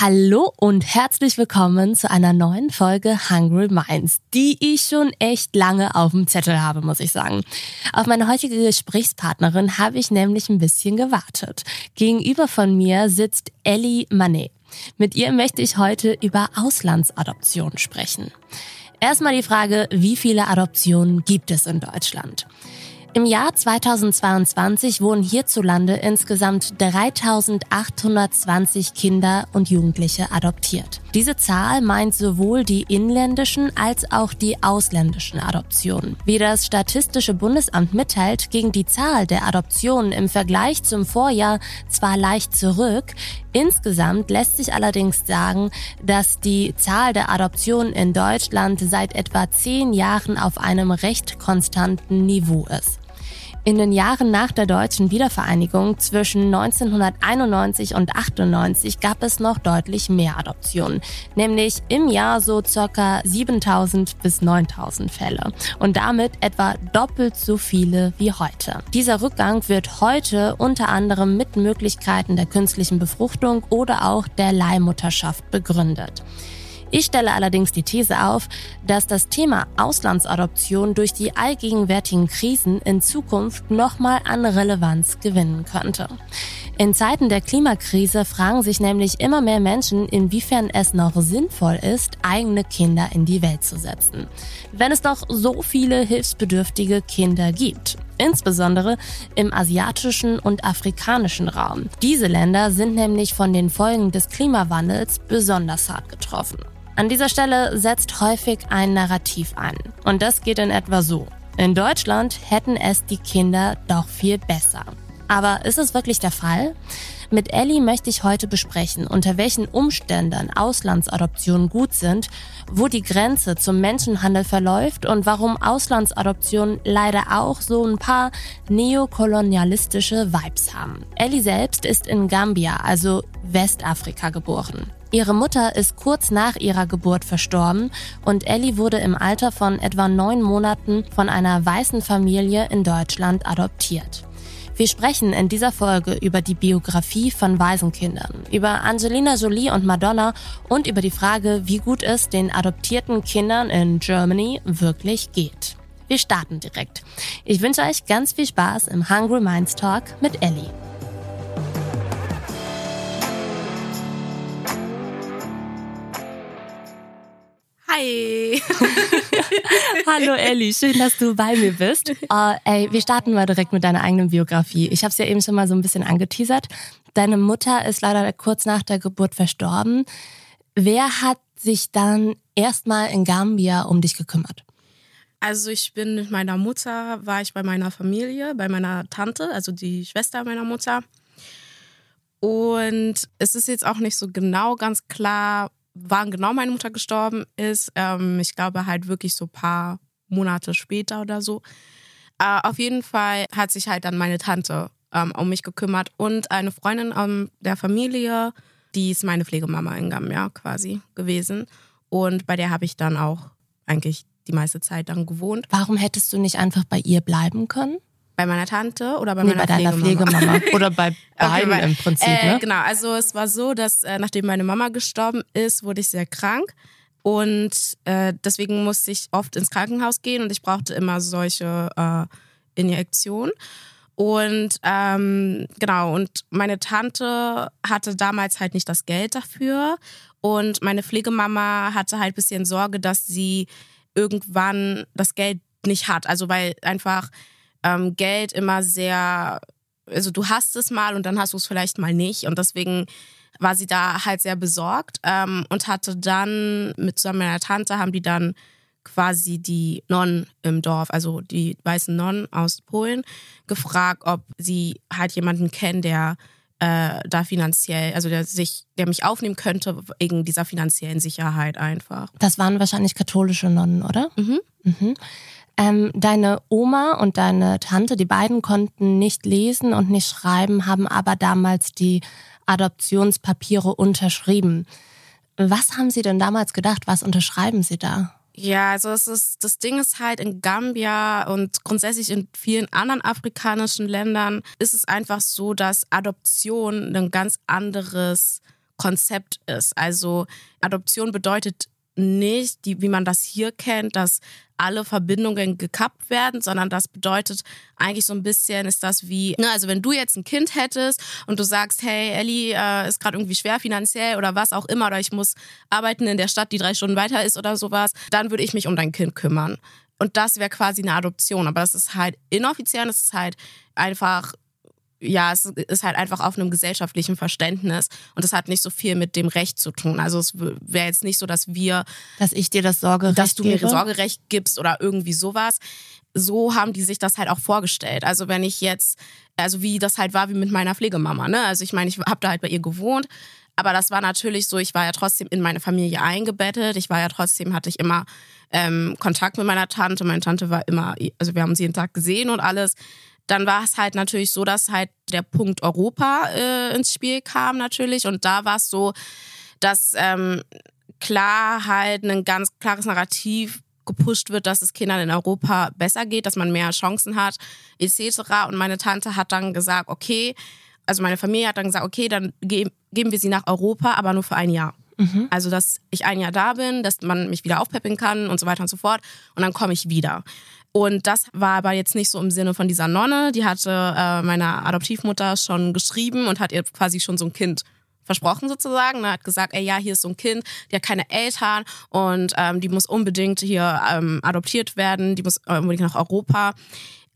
Hallo und herzlich willkommen zu einer neuen Folge Hungry Minds, die ich schon echt lange auf dem Zettel habe, muss ich sagen. Auf meine heutige Gesprächspartnerin habe ich nämlich ein bisschen gewartet. Gegenüber von mir sitzt Ellie Manet. Mit ihr möchte ich heute über Auslandsadoption sprechen. Erstmal die Frage, wie viele Adoptionen gibt es in Deutschland? Im Jahr 2022 wurden hierzulande insgesamt 3820 Kinder und Jugendliche adoptiert. Diese Zahl meint sowohl die inländischen als auch die ausländischen Adoptionen. Wie das Statistische Bundesamt mitteilt, ging die Zahl der Adoptionen im Vergleich zum Vorjahr zwar leicht zurück, insgesamt lässt sich allerdings sagen, dass die Zahl der Adoptionen in Deutschland seit etwa zehn Jahren auf einem recht konstanten Niveau ist. In den Jahren nach der deutschen Wiedervereinigung zwischen 1991 und 98 gab es noch deutlich mehr Adoptionen, nämlich im Jahr so circa 7000 bis 9000 Fälle und damit etwa doppelt so viele wie heute. Dieser Rückgang wird heute unter anderem mit Möglichkeiten der künstlichen Befruchtung oder auch der Leihmutterschaft begründet. Ich stelle allerdings die These auf, dass das Thema Auslandsadoption durch die allgegenwärtigen Krisen in Zukunft nochmal an Relevanz gewinnen könnte. In Zeiten der Klimakrise fragen sich nämlich immer mehr Menschen, inwiefern es noch sinnvoll ist, eigene Kinder in die Welt zu setzen. Wenn es doch so viele hilfsbedürftige Kinder gibt insbesondere im asiatischen und afrikanischen Raum. Diese Länder sind nämlich von den Folgen des Klimawandels besonders hart getroffen. An dieser Stelle setzt häufig ein Narrativ ein. Und das geht in etwa so. In Deutschland hätten es die Kinder doch viel besser. Aber ist es wirklich der Fall? Mit Ellie möchte ich heute besprechen, unter welchen Umständen Auslandsadoptionen gut sind, wo die Grenze zum Menschenhandel verläuft und warum Auslandsadoptionen leider auch so ein paar neokolonialistische Vibes haben. Ellie selbst ist in Gambia, also Westafrika, geboren. Ihre Mutter ist kurz nach ihrer Geburt verstorben und Ellie wurde im Alter von etwa neun Monaten von einer weißen Familie in Deutschland adoptiert. Wir sprechen in dieser Folge über die Biografie von Waisenkindern, über Angelina Jolie und Madonna und über die Frage, wie gut es den adoptierten Kindern in Germany wirklich geht. Wir starten direkt. Ich wünsche euch ganz viel Spaß im Hungry Minds Talk mit Ellie. Hi. Hallo Elli, schön, dass du bei mir bist. Uh, ey, wir starten mal direkt mit deiner eigenen Biografie. Ich habe es ja eben schon mal so ein bisschen angeteasert. Deine Mutter ist leider kurz nach der Geburt verstorben. Wer hat sich dann erstmal in Gambia um dich gekümmert? Also ich bin mit meiner Mutter, war ich bei meiner Familie, bei meiner Tante, also die Schwester meiner Mutter. Und es ist jetzt auch nicht so genau ganz klar, wann genau meine Mutter gestorben ist. Ähm, ich glaube halt wirklich so ein paar Monate später oder so. Äh, auf jeden Fall hat sich halt dann meine Tante ähm, um mich gekümmert und eine Freundin ähm, der Familie, die ist meine Pflegemama in Gambia quasi gewesen. Und bei der habe ich dann auch eigentlich die meiste Zeit dann gewohnt. Warum hättest du nicht einfach bei ihr bleiben können? Bei meiner Tante oder bei nee, meiner bei deiner Pflegemama? Pflegemama. Oder bei beiden okay, im Prinzip, äh, ne? Genau, also es war so, dass äh, nachdem meine Mama gestorben ist, wurde ich sehr krank. Und äh, deswegen musste ich oft ins Krankenhaus gehen und ich brauchte immer solche äh, Injektionen. Und ähm, genau, und meine Tante hatte damals halt nicht das Geld dafür. Und meine Pflegemama hatte halt ein bisschen Sorge, dass sie irgendwann das Geld nicht hat. Also weil einfach ähm, Geld immer sehr, also du hast es mal und dann hast du es vielleicht mal nicht. Und deswegen war sie da halt sehr besorgt ähm, und hatte dann mit zusammen meiner Tante haben die dann quasi die Nonnen im Dorf, also die weißen Nonnen aus Polen, gefragt, ob sie halt jemanden kennen, der äh, da finanziell, also der sich, der mich aufnehmen könnte wegen dieser finanziellen Sicherheit einfach. Das waren wahrscheinlich katholische Nonnen, oder? Mhm. Mhm. Ähm, deine Oma und deine Tante, die beiden konnten nicht lesen und nicht schreiben, haben aber damals die Adoptionspapiere unterschrieben. Was haben Sie denn damals gedacht? Was unterschreiben Sie da? Ja, also es ist, das Ding ist halt in Gambia und grundsätzlich in vielen anderen afrikanischen Ländern ist es einfach so, dass Adoption ein ganz anderes Konzept ist. Also Adoption bedeutet nicht, die, wie man das hier kennt, dass alle Verbindungen gekappt werden, sondern das bedeutet eigentlich so ein bisschen ist das wie, ne, also wenn du jetzt ein Kind hättest und du sagst, hey, Ellie äh, ist gerade irgendwie schwer finanziell oder was auch immer, oder ich muss arbeiten in der Stadt, die drei Stunden weiter ist oder sowas, dann würde ich mich um dein Kind kümmern. Und das wäre quasi eine Adoption, aber das ist halt inoffiziell, das ist halt einfach ja, es ist halt einfach auf einem gesellschaftlichen Verständnis und das hat nicht so viel mit dem Recht zu tun. Also es wäre jetzt nicht so, dass wir, dass ich dir das Sorgerecht dass du mir Sorgerecht gibst oder irgendwie sowas. So haben die sich das halt auch vorgestellt. Also wenn ich jetzt, also wie das halt war wie mit meiner Pflegemama, ne? Also ich meine, ich habe da halt bei ihr gewohnt, aber das war natürlich so, ich war ja trotzdem in meine Familie eingebettet. Ich war ja trotzdem, hatte ich immer ähm, Kontakt mit meiner Tante. Meine Tante war immer, also wir haben sie jeden Tag gesehen und alles dann war es halt natürlich so, dass halt der Punkt Europa äh, ins Spiel kam natürlich. Und da war es so, dass ähm, klar halt ein ganz klares Narrativ gepusht wird, dass es Kindern in Europa besser geht, dass man mehr Chancen hat, etc. Und meine Tante hat dann gesagt, okay, also meine Familie hat dann gesagt, okay, dann ge geben wir sie nach Europa, aber nur für ein Jahr. Mhm. Also, dass ich ein Jahr da bin, dass man mich wieder aufpeppen kann und so weiter und so fort. Und dann komme ich wieder. Und das war aber jetzt nicht so im Sinne von dieser Nonne. Die hatte äh, meiner Adoptivmutter schon geschrieben und hat ihr quasi schon so ein Kind versprochen sozusagen. Er hat gesagt, ey, ja, hier ist so ein Kind, die hat keine Eltern und ähm, die muss unbedingt hier ähm, adoptiert werden, die muss unbedingt nach Europa.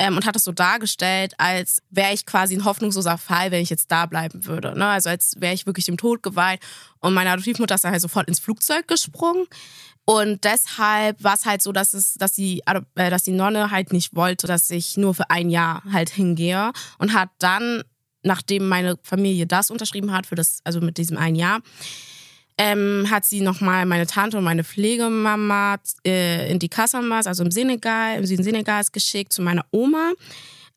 Ähm, und hat es so dargestellt, als wäre ich quasi ein hoffnungsloser Fall, wenn ich jetzt da bleiben würde. Ne? Also als wäre ich wirklich dem Tod geweiht. Und meine Adoptivmutter ist dann halt sofort ins Flugzeug gesprungen. Und deshalb war es halt so, dass es, dass die, äh, dass die Nonne halt nicht wollte, dass ich nur für ein Jahr halt hingehe und hat dann, nachdem meine Familie das unterschrieben hat für das, also mit diesem ein Jahr, ähm, hat sie nochmal meine Tante und meine Pflegemama äh, in die Casamas, also im Senegal, im Süden Senegals geschickt zu meiner Oma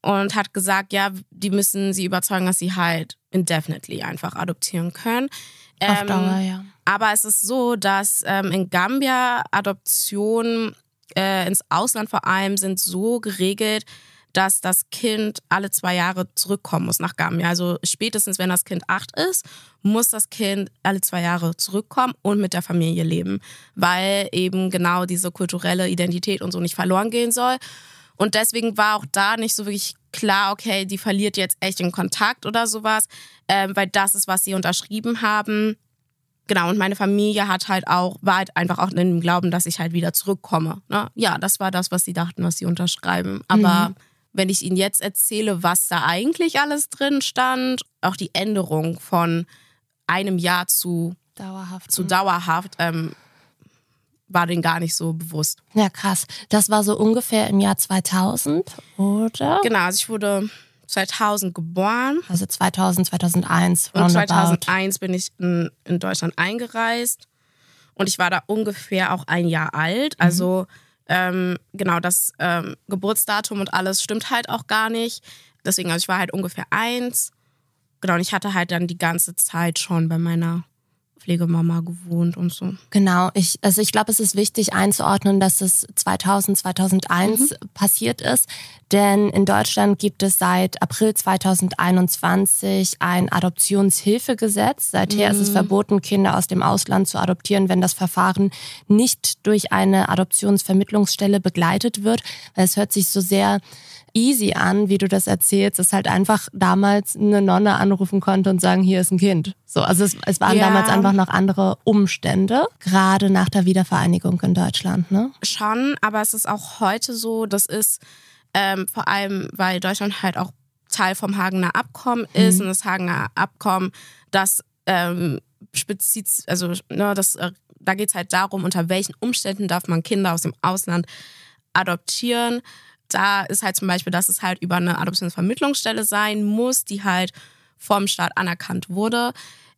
und hat gesagt, ja, die müssen sie überzeugen, dass sie halt indefinitely einfach adoptieren können. Auf ähm, Dauer, ja. Aber es ist so, dass ähm, in Gambia Adoptionen äh, ins Ausland vor allem sind so geregelt, dass das Kind alle zwei Jahre zurückkommen muss nach Gambia. Also spätestens, wenn das Kind acht ist, muss das Kind alle zwei Jahre zurückkommen und mit der Familie leben, weil eben genau diese kulturelle Identität und so nicht verloren gehen soll. Und deswegen war auch da nicht so wirklich klar, okay, die verliert jetzt echt den Kontakt oder sowas, ähm, weil das ist, was sie unterschrieben haben. Genau, und meine Familie hat halt auch, war halt einfach auch in dem Glauben, dass ich halt wieder zurückkomme. Ne? Ja, das war das, was sie dachten, was sie unterschreiben. Aber mhm. wenn ich ihnen jetzt erzähle, was da eigentlich alles drin stand, auch die Änderung von einem Jahr zu dauerhaft, zu dauerhaft ähm, war denen gar nicht so bewusst. Ja, krass. Das war so ungefähr im Jahr 2000, oder? Genau, also ich wurde 2000 geboren. Also 2000, 2001. Und 2001 bin ich in, in, Deutschland eingereist. Und ich war da ungefähr auch ein Jahr alt. Mhm. Also ähm, genau, das ähm, Geburtsdatum und alles stimmt halt auch gar nicht. Deswegen, also ich war halt ungefähr eins. Genau, und ich hatte halt dann die ganze Zeit schon bei meiner Pflegemama gewohnt und so. Genau, ich, also ich glaube, es ist wichtig einzuordnen, dass es 2000, 2001 mhm. passiert ist, denn in Deutschland gibt es seit April 2021 ein Adoptionshilfegesetz. Seither mhm. ist es mhm. verboten, Kinder aus dem Ausland zu adoptieren, wenn das Verfahren nicht durch eine Adoptionsvermittlungsstelle begleitet wird, weil es hört sich so sehr easy an, wie du das erzählst, dass halt einfach damals eine Nonne anrufen konnte und sagen, hier ist ein Kind. So, also es, es waren ja. damals einfach noch andere Umstände, gerade nach der Wiedervereinigung in Deutschland, ne? Schon, aber es ist auch heute so, das ist ähm, vor allem, weil Deutschland halt auch Teil vom Hagener Abkommen ist mhm. und das Hagener Abkommen, das ähm, spezifisch, also ne, das, äh, da geht es halt darum, unter welchen Umständen darf man Kinder aus dem Ausland adoptieren da ist halt zum Beispiel, dass es halt über eine Adoptionsvermittlungsstelle sein muss, die halt vom Staat anerkannt wurde.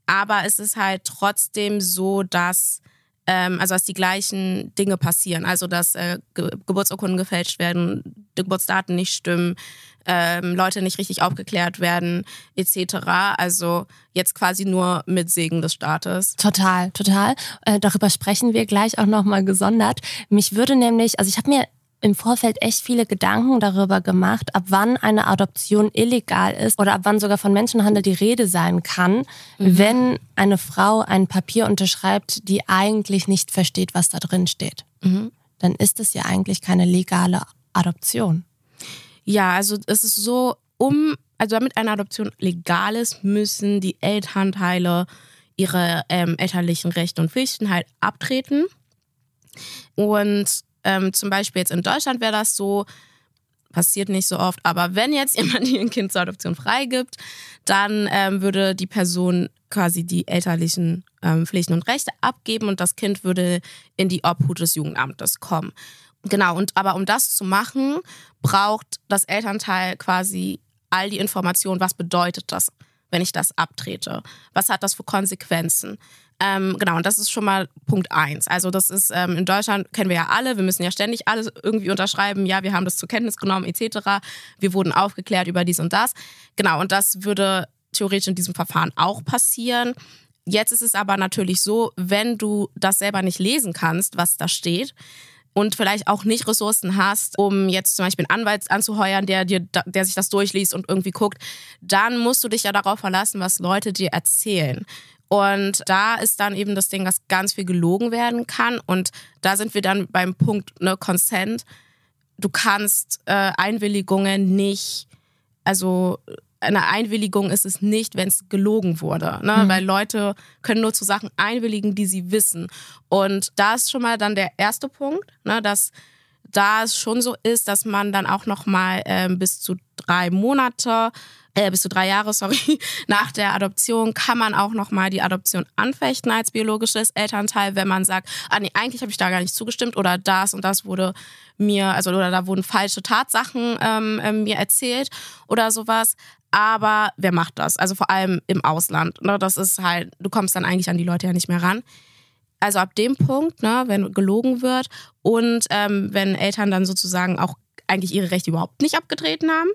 Aber es ist halt trotzdem so, dass ähm, also dass die gleichen Dinge passieren. Also dass äh, Ge Geburtsurkunden gefälscht werden, Geburtsdaten nicht stimmen, ähm, Leute nicht richtig aufgeklärt werden, etc. Also jetzt quasi nur mit Segen des Staates. Total, total. Äh, darüber sprechen wir gleich auch nochmal gesondert. Mich würde nämlich, also ich habe mir im Vorfeld echt viele Gedanken darüber gemacht, ab wann eine Adoption illegal ist oder ab wann sogar von Menschenhandel die Rede sein kann, mhm. wenn eine Frau ein Papier unterschreibt, die eigentlich nicht versteht, was da drin steht. Mhm. Dann ist es ja eigentlich keine legale Adoption. Ja, also es ist so, um, also damit eine Adoption legal ist, müssen die Elternteile ihre ähm, elterlichen Rechte und Pflichten halt abtreten. Und ähm, zum Beispiel jetzt in Deutschland wäre das so, passiert nicht so oft, aber wenn jetzt jemand ihr Kind zur Adoption freigibt, dann ähm, würde die Person quasi die elterlichen ähm, Pflichten und Rechte abgeben und das Kind würde in die Obhut des Jugendamtes kommen. Genau, und aber um das zu machen, braucht das Elternteil quasi all die Informationen, was bedeutet das, wenn ich das abtrete? Was hat das für Konsequenzen? Ähm, genau, und das ist schon mal Punkt eins. Also das ist, ähm, in Deutschland kennen wir ja alle, wir müssen ja ständig alles irgendwie unterschreiben, ja, wir haben das zur Kenntnis genommen, etc. Wir wurden aufgeklärt über dies und das. Genau, und das würde theoretisch in diesem Verfahren auch passieren. Jetzt ist es aber natürlich so, wenn du das selber nicht lesen kannst, was da steht, und vielleicht auch nicht Ressourcen hast, um jetzt zum Beispiel einen Anwalt anzuheuern, der dir, der sich das durchliest und irgendwie guckt, dann musst du dich ja darauf verlassen, was Leute dir erzählen. Und da ist dann eben das Ding, dass ganz viel gelogen werden kann. Und da sind wir dann beim Punkt ne, Consent. Du kannst äh, Einwilligungen nicht, also eine Einwilligung ist es nicht, wenn es gelogen wurde. Ne? Mhm. Weil Leute können nur zu Sachen einwilligen, die sie wissen. Und da ist schon mal dann der erste Punkt, ne, dass da es schon so ist, dass man dann auch noch mal äh, bis zu drei Monate äh, bis zu drei Jahre, sorry, nach der Adoption kann man auch nochmal die Adoption anfechten als biologisches Elternteil, wenn man sagt, ah nee, eigentlich habe ich da gar nicht zugestimmt oder das und das wurde mir, also oder da wurden falsche Tatsachen ähm, äh, mir erzählt oder sowas. Aber wer macht das? Also vor allem im Ausland. Ne? Das ist halt, du kommst dann eigentlich an die Leute ja nicht mehr ran. Also ab dem Punkt, ne, wenn gelogen wird und ähm, wenn Eltern dann sozusagen auch eigentlich ihre Rechte überhaupt nicht abgetreten haben,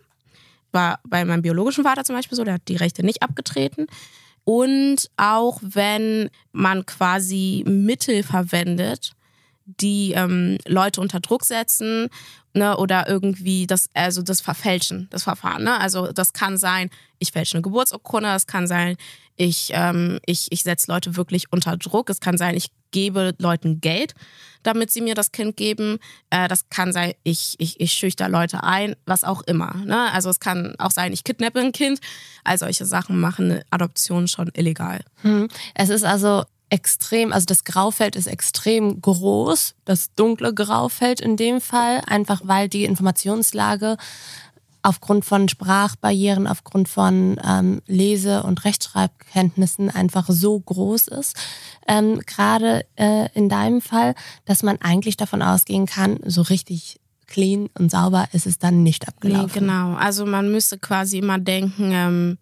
war bei meinem biologischen Vater zum Beispiel so, der hat die Rechte nicht abgetreten. Und auch wenn man quasi Mittel verwendet, die ähm, Leute unter Druck setzen ne, oder irgendwie das, also das Verfälschen, das Verfahren. Ne? Also das kann sein, ich fälsche eine Geburtsurkunde, das kann sein, ich, ähm, ich, ich setze Leute wirklich unter Druck, es kann sein, ich gebe Leuten Geld, damit sie mir das Kind geben. Äh, das kann sein, ich, ich, ich schüchter Leute ein, was auch immer. Ne? Also es kann auch sein, ich kidnappe ein Kind. All solche Sachen machen Adoption schon illegal. Hm. Es ist also extrem, also das Graufeld ist extrem groß, das dunkle Graufeld in dem Fall, einfach weil die Informationslage aufgrund von Sprachbarrieren, aufgrund von ähm, Lese- und Rechtschreibkenntnissen einfach so groß ist. Ähm, Gerade äh, in deinem Fall, dass man eigentlich davon ausgehen kann, so richtig clean und sauber ist es dann nicht abgelaufen. Nee, genau. Also man müsste quasi immer denken, ähm,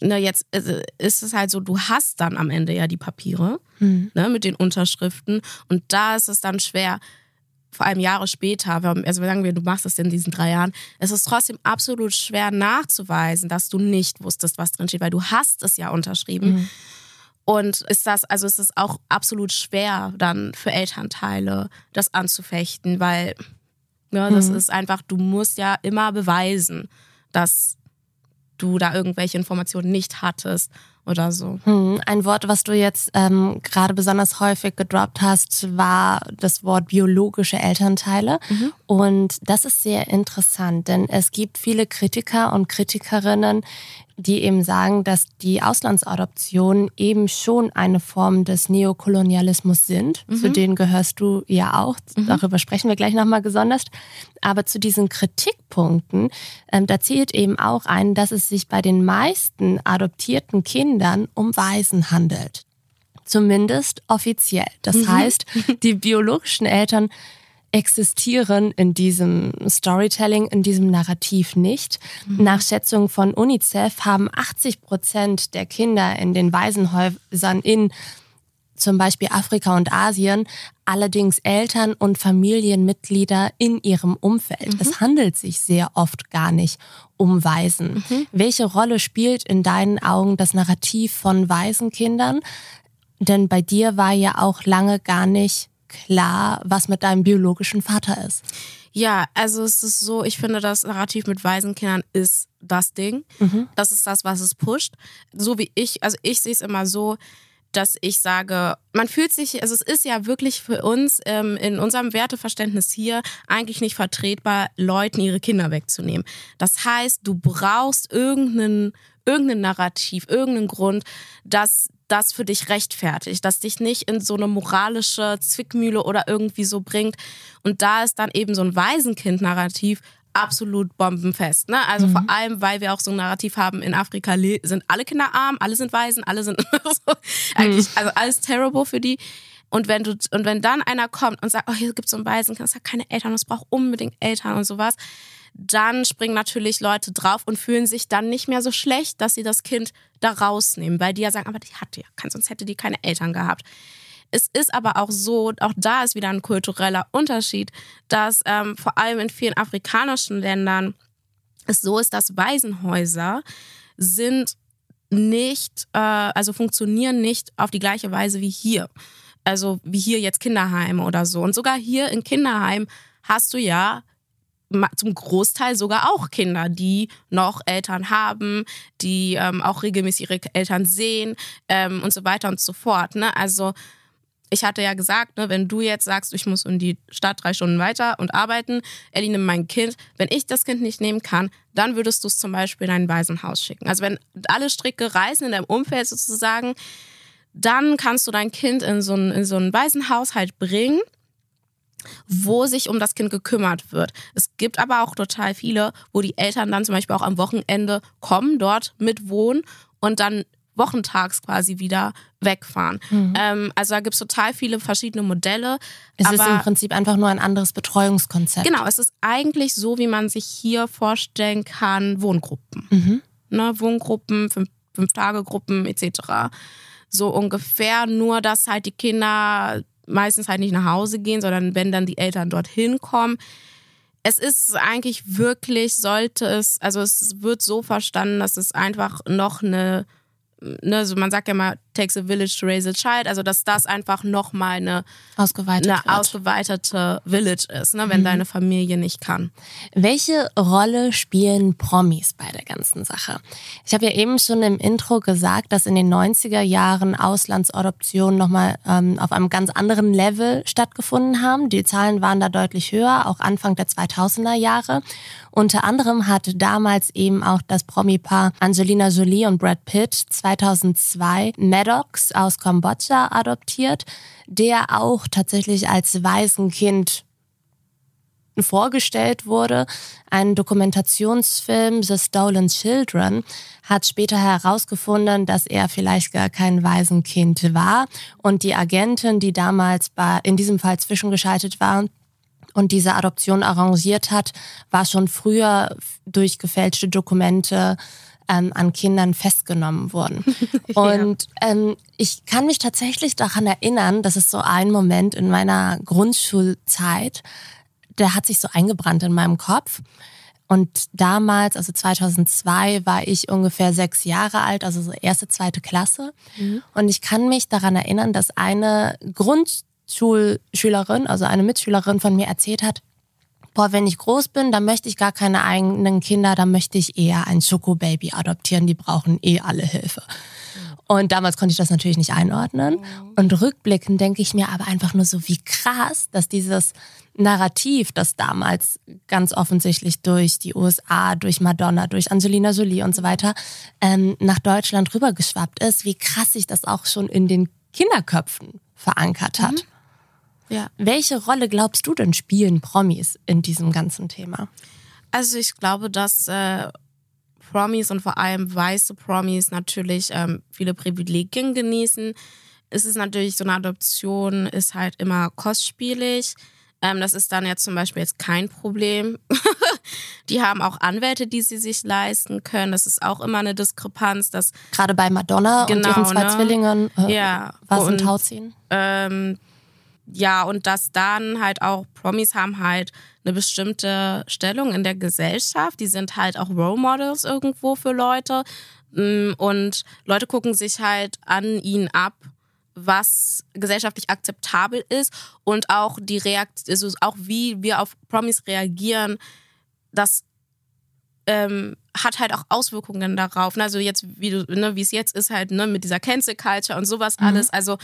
ne, jetzt äh, ist es halt so, du hast dann am Ende ja die Papiere mhm. ne, mit den Unterschriften und da ist es dann schwer, vor allem Jahre später, also sagen wir, du machst es in diesen drei Jahren, es ist trotzdem absolut schwer nachzuweisen, dass du nicht wusstest, was drin steht, weil du hast es ja unterschrieben. Mhm. Und ist das, also ist es auch absolut schwer dann für Elternteile, das anzufechten, weil ja, ne, das mhm. ist einfach, du musst ja immer beweisen, dass du da irgendwelche Informationen nicht hattest oder so. Hm, ein Wort, was du jetzt ähm, gerade besonders häufig gedroppt hast, war das Wort biologische Elternteile. Mhm. Und das ist sehr interessant, denn es gibt viele Kritiker und Kritikerinnen, die eben sagen, dass die Auslandsadoptionen eben schon eine Form des Neokolonialismus sind. Mhm. Zu denen gehörst du ja auch. Mhm. Darüber sprechen wir gleich nochmal besonders. Aber zu diesen Kritikpunkten, ähm, da zählt eben auch ein, dass es sich bei den meisten adoptierten Kindern um Waisen handelt. Zumindest offiziell. Das mhm. heißt, die biologischen Eltern existieren in diesem Storytelling, in diesem Narrativ nicht. Mhm. Nach Schätzungen von UNICEF haben 80 Prozent der Kinder in den Waisenhäusern in zum Beispiel Afrika und Asien, allerdings Eltern und Familienmitglieder in ihrem Umfeld. Mhm. Es handelt sich sehr oft gar nicht um Waisen. Mhm. Welche Rolle spielt in deinen Augen das Narrativ von Waisenkindern? Denn bei dir war ja auch lange gar nicht klar, was mit deinem biologischen Vater ist. Ja, also es ist so, ich finde, das Narrativ mit Waisenkindern ist das Ding. Mhm. Das ist das, was es pusht. So wie ich, also ich sehe es immer so, dass ich sage, man fühlt sich, also es ist ja wirklich für uns ähm, in unserem Werteverständnis hier eigentlich nicht vertretbar, Leuten ihre Kinder wegzunehmen. Das heißt, du brauchst irgendeinen, irgendein Narrativ, irgendeinen Grund, dass das für dich rechtfertigt, dass dich nicht in so eine moralische Zwickmühle oder irgendwie so bringt. Und da ist dann eben so ein Waisenkind-Narrativ absolut bombenfest. Ne? Also mhm. vor allem, weil wir auch so ein Narrativ haben, in Afrika sind alle Kinder arm, alle sind Waisen, alle sind so, eigentlich, mhm. also alles terrible für die. Und wenn du, und wenn dann einer kommt und sagt, oh, hier gibt es so ein Waisenkind, das hat keine Eltern, das braucht unbedingt Eltern und sowas, dann springen natürlich Leute drauf und fühlen sich dann nicht mehr so schlecht, dass sie das Kind da rausnehmen, weil die ja sagen, aber die hatte ja keinen, sonst hätte die keine Eltern gehabt. Es ist aber auch so, auch da ist wieder ein kultureller Unterschied, dass ähm, vor allem in vielen afrikanischen Ländern es so ist, dass Waisenhäuser sind nicht, äh, also funktionieren nicht auf die gleiche Weise wie hier. Also wie hier jetzt Kinderheime oder so. Und sogar hier in Kinderheim hast du ja zum Großteil sogar auch Kinder, die noch Eltern haben, die ähm, auch regelmäßig ihre Eltern sehen ähm, und so weiter und so fort. Ne? Also ich hatte ja gesagt, ne, wenn du jetzt sagst, ich muss in die Stadt drei Stunden weiter und arbeiten, Ellie nimmt mein Kind. Wenn ich das Kind nicht nehmen kann, dann würdest du es zum Beispiel in ein Waisenhaus schicken. Also wenn alle Stricke reißen in deinem Umfeld sozusagen, dann kannst du dein Kind in so ein, in so ein Waisenhaushalt bringen wo sich um das Kind gekümmert wird. Es gibt aber auch total viele, wo die Eltern dann zum Beispiel auch am Wochenende kommen, dort mitwohnen und dann wochentags quasi wieder wegfahren. Mhm. Ähm, also da gibt es total viele verschiedene Modelle. Es ist im Prinzip einfach nur ein anderes Betreuungskonzept. Genau, es ist eigentlich so, wie man sich hier vorstellen kann, Wohngruppen. Mhm. Ne, Wohngruppen, fünf, Fünf-Tage-Gruppen etc. So ungefähr, nur dass halt die Kinder meistens halt nicht nach Hause gehen, sondern wenn dann die Eltern dorthin kommen. Es ist eigentlich wirklich, sollte es, also es wird so verstanden, dass es einfach noch eine ne, also man sagt ja mal, takes a village to raise a child, also dass das einfach nochmal eine, Ausgeweitet eine ausgeweitete Village ist, ne, wenn mhm. deine Familie nicht kann. Welche Rolle spielen Promis bei der ganzen Sache? Ich habe ja eben schon im Intro gesagt, dass in den 90er Jahren Auslandsadoptionen nochmal ähm, auf einem ganz anderen Level stattgefunden haben. Die Zahlen waren da deutlich höher, auch Anfang der 2000er Jahre. Unter anderem hat damals eben auch das Promi-Paar Angelina Jolie und Brad Pitt 2002 Maddox aus Kambodscha adoptiert, der auch tatsächlich als Waisenkind vorgestellt wurde. Ein Dokumentationsfilm The Stolen Children hat später herausgefunden, dass er vielleicht gar kein Waisenkind war und die Agentin, die damals bei, in diesem Fall zwischengeschaltet war, und diese Adoption arrangiert hat, war schon früher durch gefälschte Dokumente ähm, an Kindern festgenommen worden. Und ähm, ich kann mich tatsächlich daran erinnern, dass es so ein Moment in meiner Grundschulzeit, der hat sich so eingebrannt in meinem Kopf. Und damals, also 2002, war ich ungefähr sechs Jahre alt, also so erste, zweite Klasse. Mhm. Und ich kann mich daran erinnern, dass eine Grundschulschülerin, also eine Mitschülerin von mir erzählt hat, boah, wenn ich groß bin, dann möchte ich gar keine eigenen Kinder, dann möchte ich eher ein Schokobaby adoptieren, die brauchen eh alle Hilfe. Und damals konnte ich das natürlich nicht einordnen. Mhm. Und rückblickend denke ich mir aber einfach nur so, wie krass, dass dieses Narrativ, das damals ganz offensichtlich durch die USA, durch Madonna, durch Angelina Jolie und so weiter ähm, nach Deutschland rübergeschwappt ist, wie krass sich das auch schon in den Kinderköpfen verankert hat. Mhm. Ja. Welche Rolle glaubst du denn spielen Promis in diesem ganzen Thema? Also ich glaube, dass äh, Promis und vor allem weiße Promis natürlich ähm, viele Privilegien genießen. Es ist natürlich so eine Adoption ist halt immer kostspielig. Ähm, das ist dann jetzt zum Beispiel jetzt kein Problem. die haben auch Anwälte, die sie sich leisten können. Das ist auch immer eine Diskrepanz. Dass Gerade bei Madonna Genau, und ihren zwei ne? Zwillingen äh, Ja, was in und- Tauziehen. ähm, ja, und dass dann halt auch Promis haben halt eine bestimmte Stellung in der Gesellschaft. Die sind halt auch Role Models irgendwo für Leute. Mm, Und Leute gucken sich halt an ihnen ab, was gesellschaftlich akzeptabel ist und auch die Reaktion, also auch wie wir auf Promis reagieren, das ähm, hat halt auch Auswirkungen darauf. Also jetzt, wie du, ne, wie es jetzt ist, halt, ne, mit dieser Cancel Culture und sowas alles. Also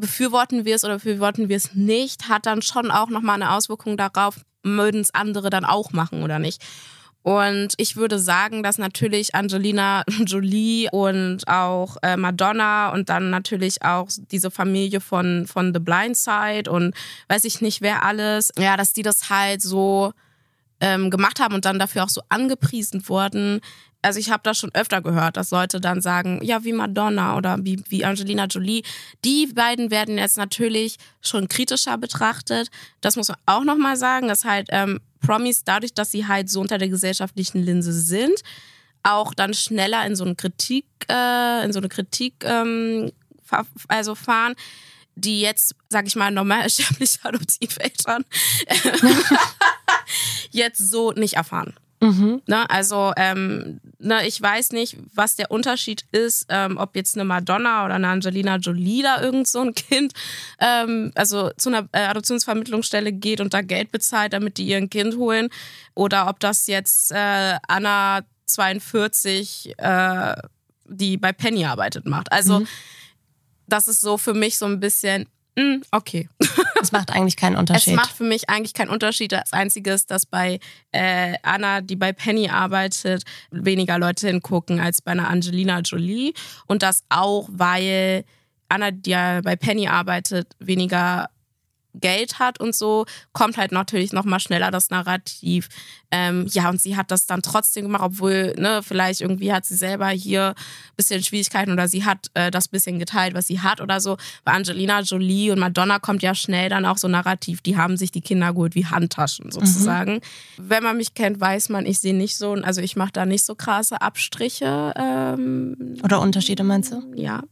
befürworten wir es oder befürworten wir es nicht, hat dann schon auch nochmal eine Auswirkung darauf, mögen es andere dann auch machen oder nicht. Und ich würde sagen, dass natürlich Angelina Jolie und auch äh, Madonna und dann natürlich auch diese Familie von, von The Blind Side und weiß ich nicht wer alles, ja, dass die das halt so ähm, gemacht haben und dann dafür auch so angepriesen wurden. Also ich habe das schon öfter gehört, dass Leute dann sagen, ja, wie Madonna oder wie, wie Angelina Jolie. Die beiden werden jetzt natürlich schon kritischer betrachtet. Das muss man auch nochmal sagen, dass halt ähm, Promis, dadurch, dass sie halt so unter der gesellschaftlichen Linse sind, auch dann schneller in so eine Kritik, äh, in so eine Kritik ähm, also fahren, die jetzt, sag ich mal, normalsterbliche Adoptiveltern jetzt so nicht erfahren. Ne, also ähm, ne, ich weiß nicht, was der Unterschied ist, ähm, ob jetzt eine Madonna oder eine Angelina Jolie da irgend so ein Kind, ähm, also zu einer äh, Adoptionsvermittlungsstelle geht und da Geld bezahlt, damit die ihr Kind holen, oder ob das jetzt äh, Anna 42, äh, die bei Penny arbeitet, macht. Also das ist so für mich so ein bisschen, mm, okay. Es macht eigentlich keinen Unterschied. Es macht für mich eigentlich keinen Unterschied. Das Einzige ist, dass bei äh, Anna, die bei Penny arbeitet, weniger Leute hingucken als bei einer Angelina Jolie. Und das auch, weil Anna, die ja bei Penny arbeitet, weniger Geld hat und so, kommt halt natürlich noch mal schneller das Narrativ. Ähm, ja, und sie hat das dann trotzdem gemacht, obwohl, ne, vielleicht irgendwie hat sie selber hier ein bisschen Schwierigkeiten oder sie hat äh, das bisschen geteilt, was sie hat oder so. Bei Angelina Jolie und Madonna kommt ja schnell dann auch so ein Narrativ, die haben sich die Kinder geholt wie Handtaschen sozusagen. Wenn man mich kennt, weiß man, ich sehe nicht so, also ich mache da nicht so krasse Abstriche. Ähm, Oder Unterschiede meinst du? ja.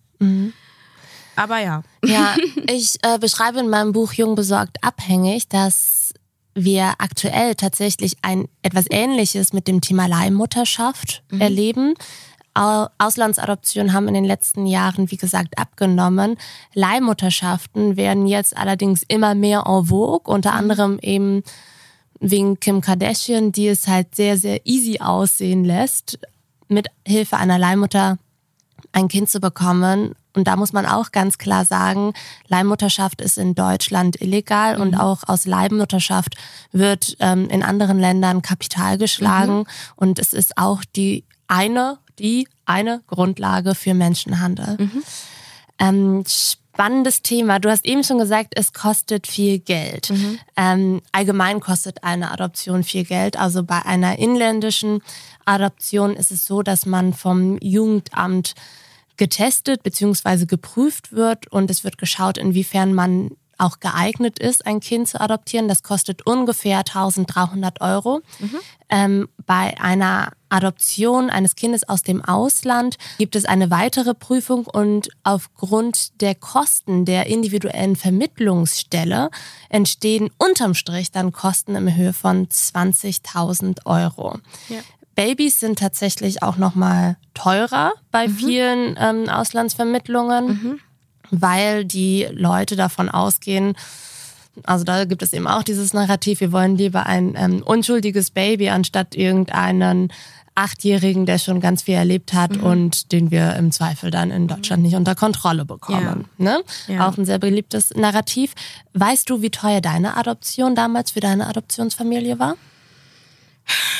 Aber ja. Ja, ich äh, beschreibe in meinem Buch Jung besorgt abhängig, dass wir aktuell tatsächlich ein etwas Ähnliches mit dem Thema Leihmutterschaft erleben. Au- Auslandsadoptionen haben in den letzten Jahren, wie gesagt, abgenommen. Leihmutterschaften werden jetzt allerdings immer mehr en vogue, unter anderem eben wegen Kim Kardashian, die es halt sehr, sehr easy aussehen lässt, mit Hilfe einer Leihmutter ein Kind zu bekommen. Und da muss man auch ganz klar sagen, Leihmutterschaft ist in Deutschland illegal und auch aus Leihmutterschaft wird ähm, in anderen Ländern Kapital geschlagen. Und es ist auch die eine, die eine Grundlage für Menschenhandel. Ähm, spannendes Thema. Du hast eben schon gesagt, es kostet viel Geld. Ähm, allgemein kostet eine Adoption viel Geld. Also bei einer inländischen Adoption ist es so, dass man vom Jugendamt getestet bzw. geprüft wird und es wird geschaut, inwiefern man auch geeignet ist, ein Kind zu adoptieren. Das kostet ungefähr 1300 Euro. Ähm, bei einer Adoption eines Kindes aus dem Ausland gibt es eine weitere Prüfung und aufgrund der Kosten der individuellen Vermittlungsstelle entstehen unterm Strich dann Kosten in Höhe von 20.000 Euro. Ja. Babys sind tatsächlich auch noch mal teurer bei vielen ähm, Auslandsvermittlungen, weil die Leute davon ausgehen, also da gibt es eben auch dieses Narrativ, wir wollen lieber ein ähm, unschuldiges Baby anstatt irgendeinen Achtjährigen, der schon ganz viel erlebt hat und den wir im Zweifel dann in Deutschland nicht unter Kontrolle bekommen. Ne? Ja. Auch ein sehr beliebtes Narrativ. Weißt du, wie teuer deine Adoption damals für deine Adoptionsfamilie war?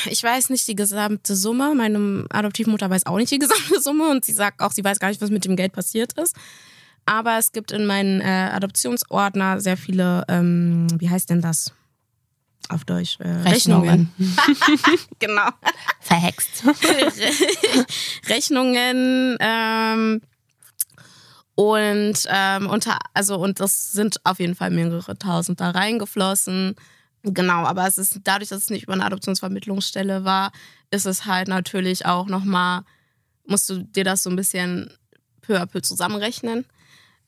Ich weiß nicht die gesamte Summe. Meine Adoptivmutter weiß auch nicht die gesamte Summe und sie sagt auch, sie weiß gar nicht, was mit dem Geld passiert ist. Aber es gibt in meinen äh, Adoptionsordner sehr viele, ähm, wie heißt denn das auf Deutsch? Äh, Rechnungen. genau. Verhext. Rechnungen. Ähm, Und ähm, unter, also, und das sind auf jeden Fall mehrere tausend da reingeflossen. Genau, aber es ist dadurch, dass es nicht über eine Adoptionsvermittlungsstelle war, ist es halt natürlich auch nochmal, musst du dir das so ein bisschen peu à peu zusammenrechnen.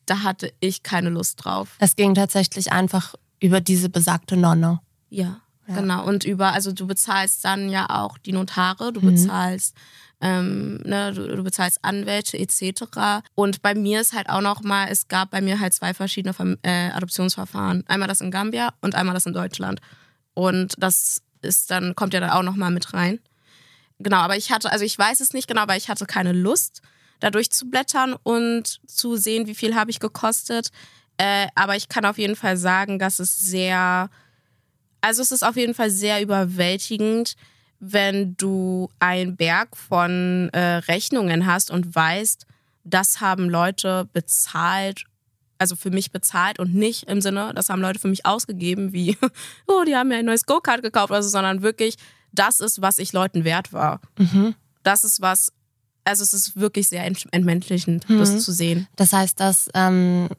Da hatte ich keine Lust drauf. Es ging tatsächlich einfach über diese besagte Nonne. Ja, ja. genau. Und über, also du bezahlst dann ja auch die Notare, du mhm. bezahlst ähm, ne, du, du, bezahlst Anwälte etc. Und bei mir ist halt auch noch mal, es gab bei mir halt zwei verschiedene äh, Adoptionsverfahren. Einmal das in Gambia und einmal das in Deutschland. Und das ist dann, kommt ja dann auch noch mal mit rein. Genau, aber ich hatte, also ich weiß es nicht genau, aber ich hatte keine Lust, da durchzublättern und zu sehen, wie viel habe ich gekostet. Äh, aber ich kann auf jeden Fall sagen, dass es sehr, also es ist auf jeden Fall sehr überwältigend, wenn du einen Berg von äh, Rechnungen hast und weißt, das haben Leute bezahlt, also für mich bezahlt und nicht im Sinne, das haben Leute für mich ausgegeben, wie, oh, die haben mir ein neues Go-Kart gekauft, also, sondern wirklich, das ist, was ich Leuten wert war. Mhm. Das ist was, also es ist wirklich sehr entmenschlichend, mhm. das zu sehen. Das heißt, dass ähm,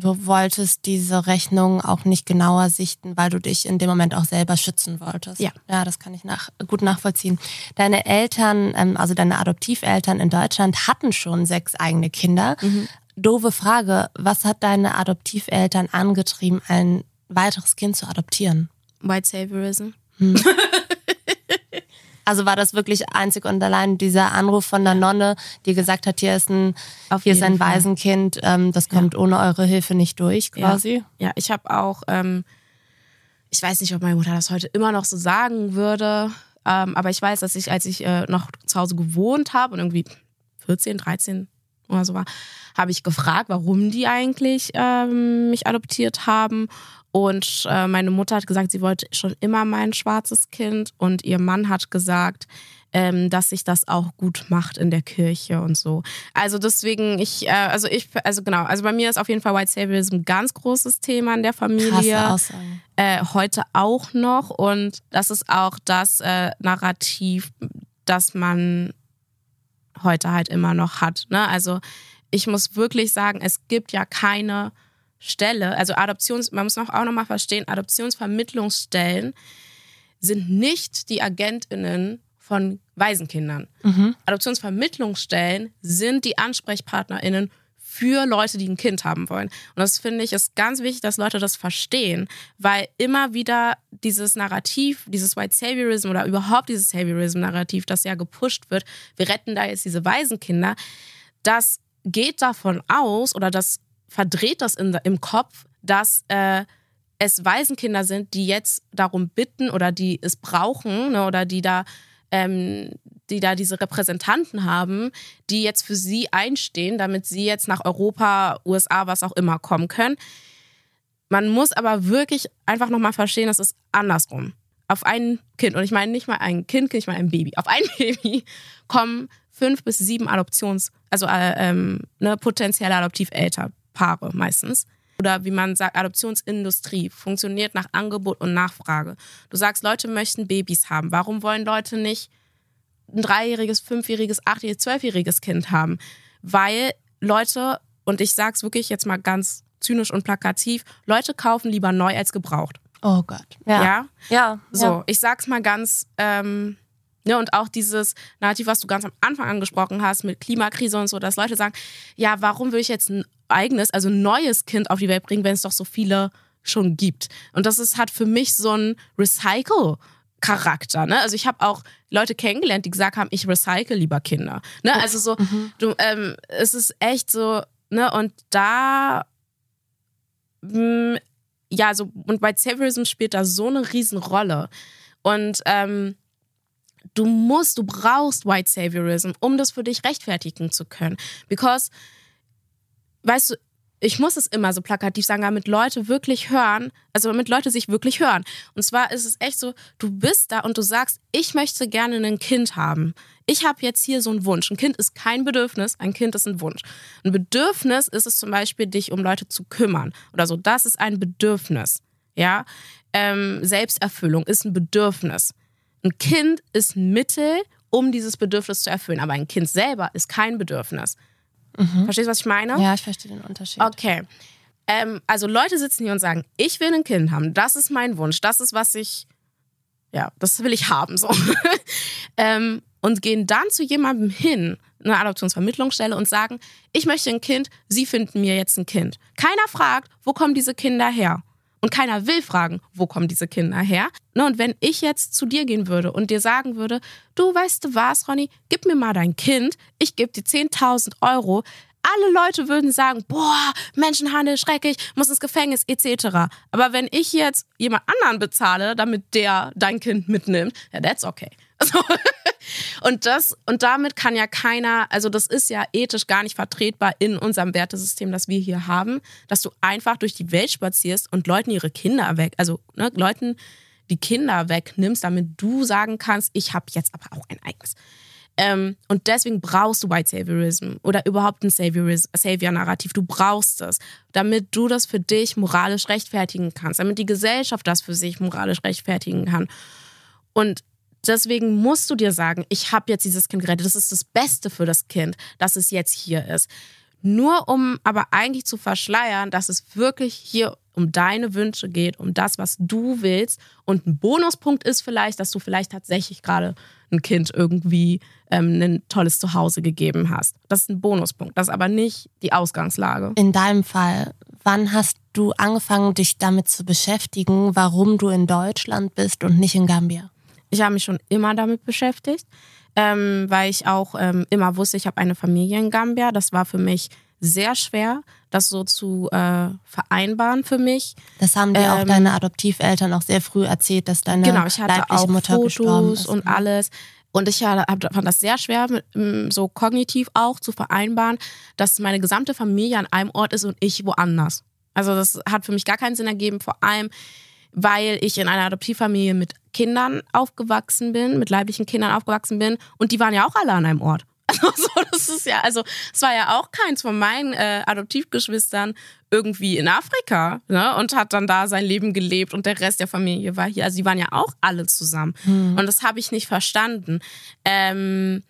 du wolltest diese Rechnung auch nicht genauer sichten, weil du dich in dem Moment auch selber schützen wolltest. Ja. Ja, das kann ich nach, gut nachvollziehen. Deine Eltern, ähm, also deine Adoptiveltern in Deutschland hatten schon sechs eigene Kinder. Mhm. Doofe Frage, was hat deine Adoptiveltern angetrieben, ein weiteres Kind zu adoptieren? White Saviorism. Hm. Also war das wirklich einzig und allein dieser Anruf von der Nonne, die gesagt hat, hier ist ein, hier ist ein Fall. Waisenkind, ähm, das kommt ja. ohne eure Hilfe nicht durch, quasi. Ja, ja ich habe auch, ähm, ich weiß nicht, ob meine Mutter das heute immer noch so sagen würde, ähm, aber ich weiß, dass ich, als ich äh, noch zu Hause gewohnt habe und irgendwie 14, 13 oder so war, habe ich gefragt, warum die eigentlich ähm, mich adoptiert haben. Und äh, meine Mutter hat gesagt, sie wollte schon immer mein schwarzes Kind. Und ihr Mann hat gesagt, ähm, dass sich das auch gut macht in der Kirche und so. Also deswegen, ich, äh, also ich, also genau, also bei mir ist auf jeden Fall White Saviorism ein ganz großes Thema in der Familie. Äh, heute auch noch. Und das ist auch das äh, Narrativ, das man heute halt immer noch hat. Ne? Also ich muss wirklich sagen, es gibt ja keine Stelle, also Adoptions, man muss auch noch mal verstehen, Adoptionsvermittlungsstellen sind nicht die AgentInnen von Waisenkindern. Mhm. Adoptionsvermittlungsstellen sind die AnsprechpartnerInnen für Leute, die ein Kind haben wollen. Und das finde ich ist ganz wichtig, dass Leute das verstehen, weil immer wieder dieses Narrativ, dieses White Saviorism oder überhaupt dieses Saviorism-Narrativ, das ja gepusht wird, wir retten da jetzt diese Waisenkinder, das geht davon aus oder das verdreht das in, im Kopf, dass äh, es Waisenkinder sind, die jetzt darum bitten oder die es brauchen ne, oder die da, ähm, die da diese Repräsentanten haben, die jetzt für sie einstehen, damit sie jetzt nach Europa, USA, was auch immer kommen können. Man muss aber wirklich einfach nochmal verstehen, das ist andersrum. Auf ein Kind, und ich meine nicht mal ein Kind, ich meine ein Baby, auf ein Baby kommen fünf bis sieben Adoptions-, also äh, ähm, ne, potenzielle Adoptiveltern Paare meistens. Oder wie man sagt, Adoptionsindustrie funktioniert nach Angebot und Nachfrage. Du sagst, Leute möchten Babys haben. Warum wollen Leute nicht ein dreijähriges, fünfjähriges, achtjähriges, zwölfjähriges Kind haben? Weil Leute, und ich sag's wirklich jetzt mal ganz zynisch und plakativ, Leute kaufen lieber neu als gebraucht. Oh Gott. Ja. Ja. ja so, ja. ich sag's mal ganz ähm, Ne, und auch dieses Narrativ, was du ganz am Anfang angesprochen hast mit Klimakrise und so, dass Leute sagen, ja, warum will ich jetzt ein eigenes, also ein neues Kind auf die Welt bringen, wenn es doch so viele schon gibt? Und das ist, hat für mich so ein Recycle. Charakter, ne? Also ich habe auch Leute kennengelernt, die gesagt haben, ich recycle lieber Kinder, ne? Also so, mhm. du, ähm, es ist echt so, ne? Und da, mh, mm, ja, so und bei Saviorism spielt da so eine Riesenrolle und ähm, Du musst, du brauchst White Saviorism, um das für dich rechtfertigen zu können. Because, weißt du, ich muss es immer so plakativ sagen, damit Leute wirklich hören, also damit Leute sich wirklich hören. Und zwar ist es echt so, du bist da und du sagst, ich möchte gerne ein Kind haben. Ich habe jetzt hier so einen Wunsch. Ein Kind ist kein Bedürfnis, ein Kind ist ein Wunsch. Ein Bedürfnis ist es zum Beispiel, dich um Leute zu kümmern oder so. Das ist ein Bedürfnis. Ja, ähm, Selbsterfüllung ist ein Bedürfnis. Ein Kind ist ein Mittel, um dieses Bedürfnis zu erfüllen, aber ein Kind selber ist kein Bedürfnis. Mhm. Verstehst du, was ich meine? Ja, ich verstehe den Unterschied. Okay. Ähm, also Leute sitzen hier und sagen, ich will ein Kind haben, das ist mein Wunsch, das ist, was ich, ja, das will ich haben, so. ähm, und gehen dann zu jemandem hin, eine Adoptionsvermittlungsstelle und sagen, ich möchte ein Kind, Sie finden mir jetzt ein Kind. Keiner fragt, wo kommen diese Kinder her? Und keiner will fragen, wo kommen diese Kinder her? Ne, und wenn ich jetzt zu dir gehen würde und dir sagen würde, du weißt du was, Ronny, gib mir mal dein Kind, ich gebe dir 10.000 Euro, alle Leute würden sagen, boah, Menschenhandel, schrecklich, muss ins Gefängnis, etc. Aber wenn ich jetzt jemand anderen bezahle, damit der dein Kind mitnimmt, ja, that's okay. Also, und das, und damit kann ja keiner, also das ist ja ethisch gar nicht vertretbar in unserem Wertesystem, das wir hier haben, dass du einfach durch die Welt spazierst und Leuten ihre Kinder weg, also ne, Leuten die Kinder wegnimmst, damit du sagen kannst, ich habe jetzt aber auch ein eigenes. Ähm, und deswegen brauchst du White Saviorism oder überhaupt ein Savior-Narrativ. Du brauchst es, damit du das für dich moralisch rechtfertigen kannst, damit die Gesellschaft das für sich moralisch rechtfertigen kann. Und deswegen musst du dir sagen, ich habe jetzt dieses Kind gerettet. Das ist das Beste für das Kind, dass es jetzt hier ist. Nur um aber eigentlich zu verschleiern, dass es wirklich hier um deine Wünsche geht, um das, was du willst. Und ein Bonuspunkt ist vielleicht, dass du vielleicht tatsächlich gerade ein Kind irgendwie ähm, ein tolles Zuhause gegeben hast. Das ist ein Bonuspunkt, das ist aber nicht die Ausgangslage. In deinem Fall, wann hast du angefangen, dich damit zu beschäftigen, warum du in Deutschland bist und nicht in Gambia? Ich habe mich schon immer damit beschäftigt ähm, weil ich auch ähm, immer wusste, ich habe eine Familie in Gambia. Das war für mich sehr schwer, das so zu äh, vereinbaren für mich. Das haben dir ähm, auch deine Adoptiveltern auch sehr früh erzählt, dass deine genau, ich hatte leibliche auch Mutter Fotos und alles. Und ich fand das sehr schwer, so kognitiv auch zu vereinbaren, dass meine gesamte Familie an einem Ort ist und ich woanders. Also das hat für mich gar keinen Sinn ergeben. Vor allem, weil ich in einer Adoptivfamilie mit Kindern aufgewachsen bin, mit leiblichen Kindern aufgewachsen bin und die waren ja auch alle an einem Ort. Also das ist ja, also es war ja auch keins von meinen äh, Adoptivgeschwistern irgendwie in Afrika ne, und hat dann da sein Leben gelebt und der Rest der Familie war hier. Also die waren ja auch alle zusammen mhm. und das habe ich nicht verstanden. Ähm,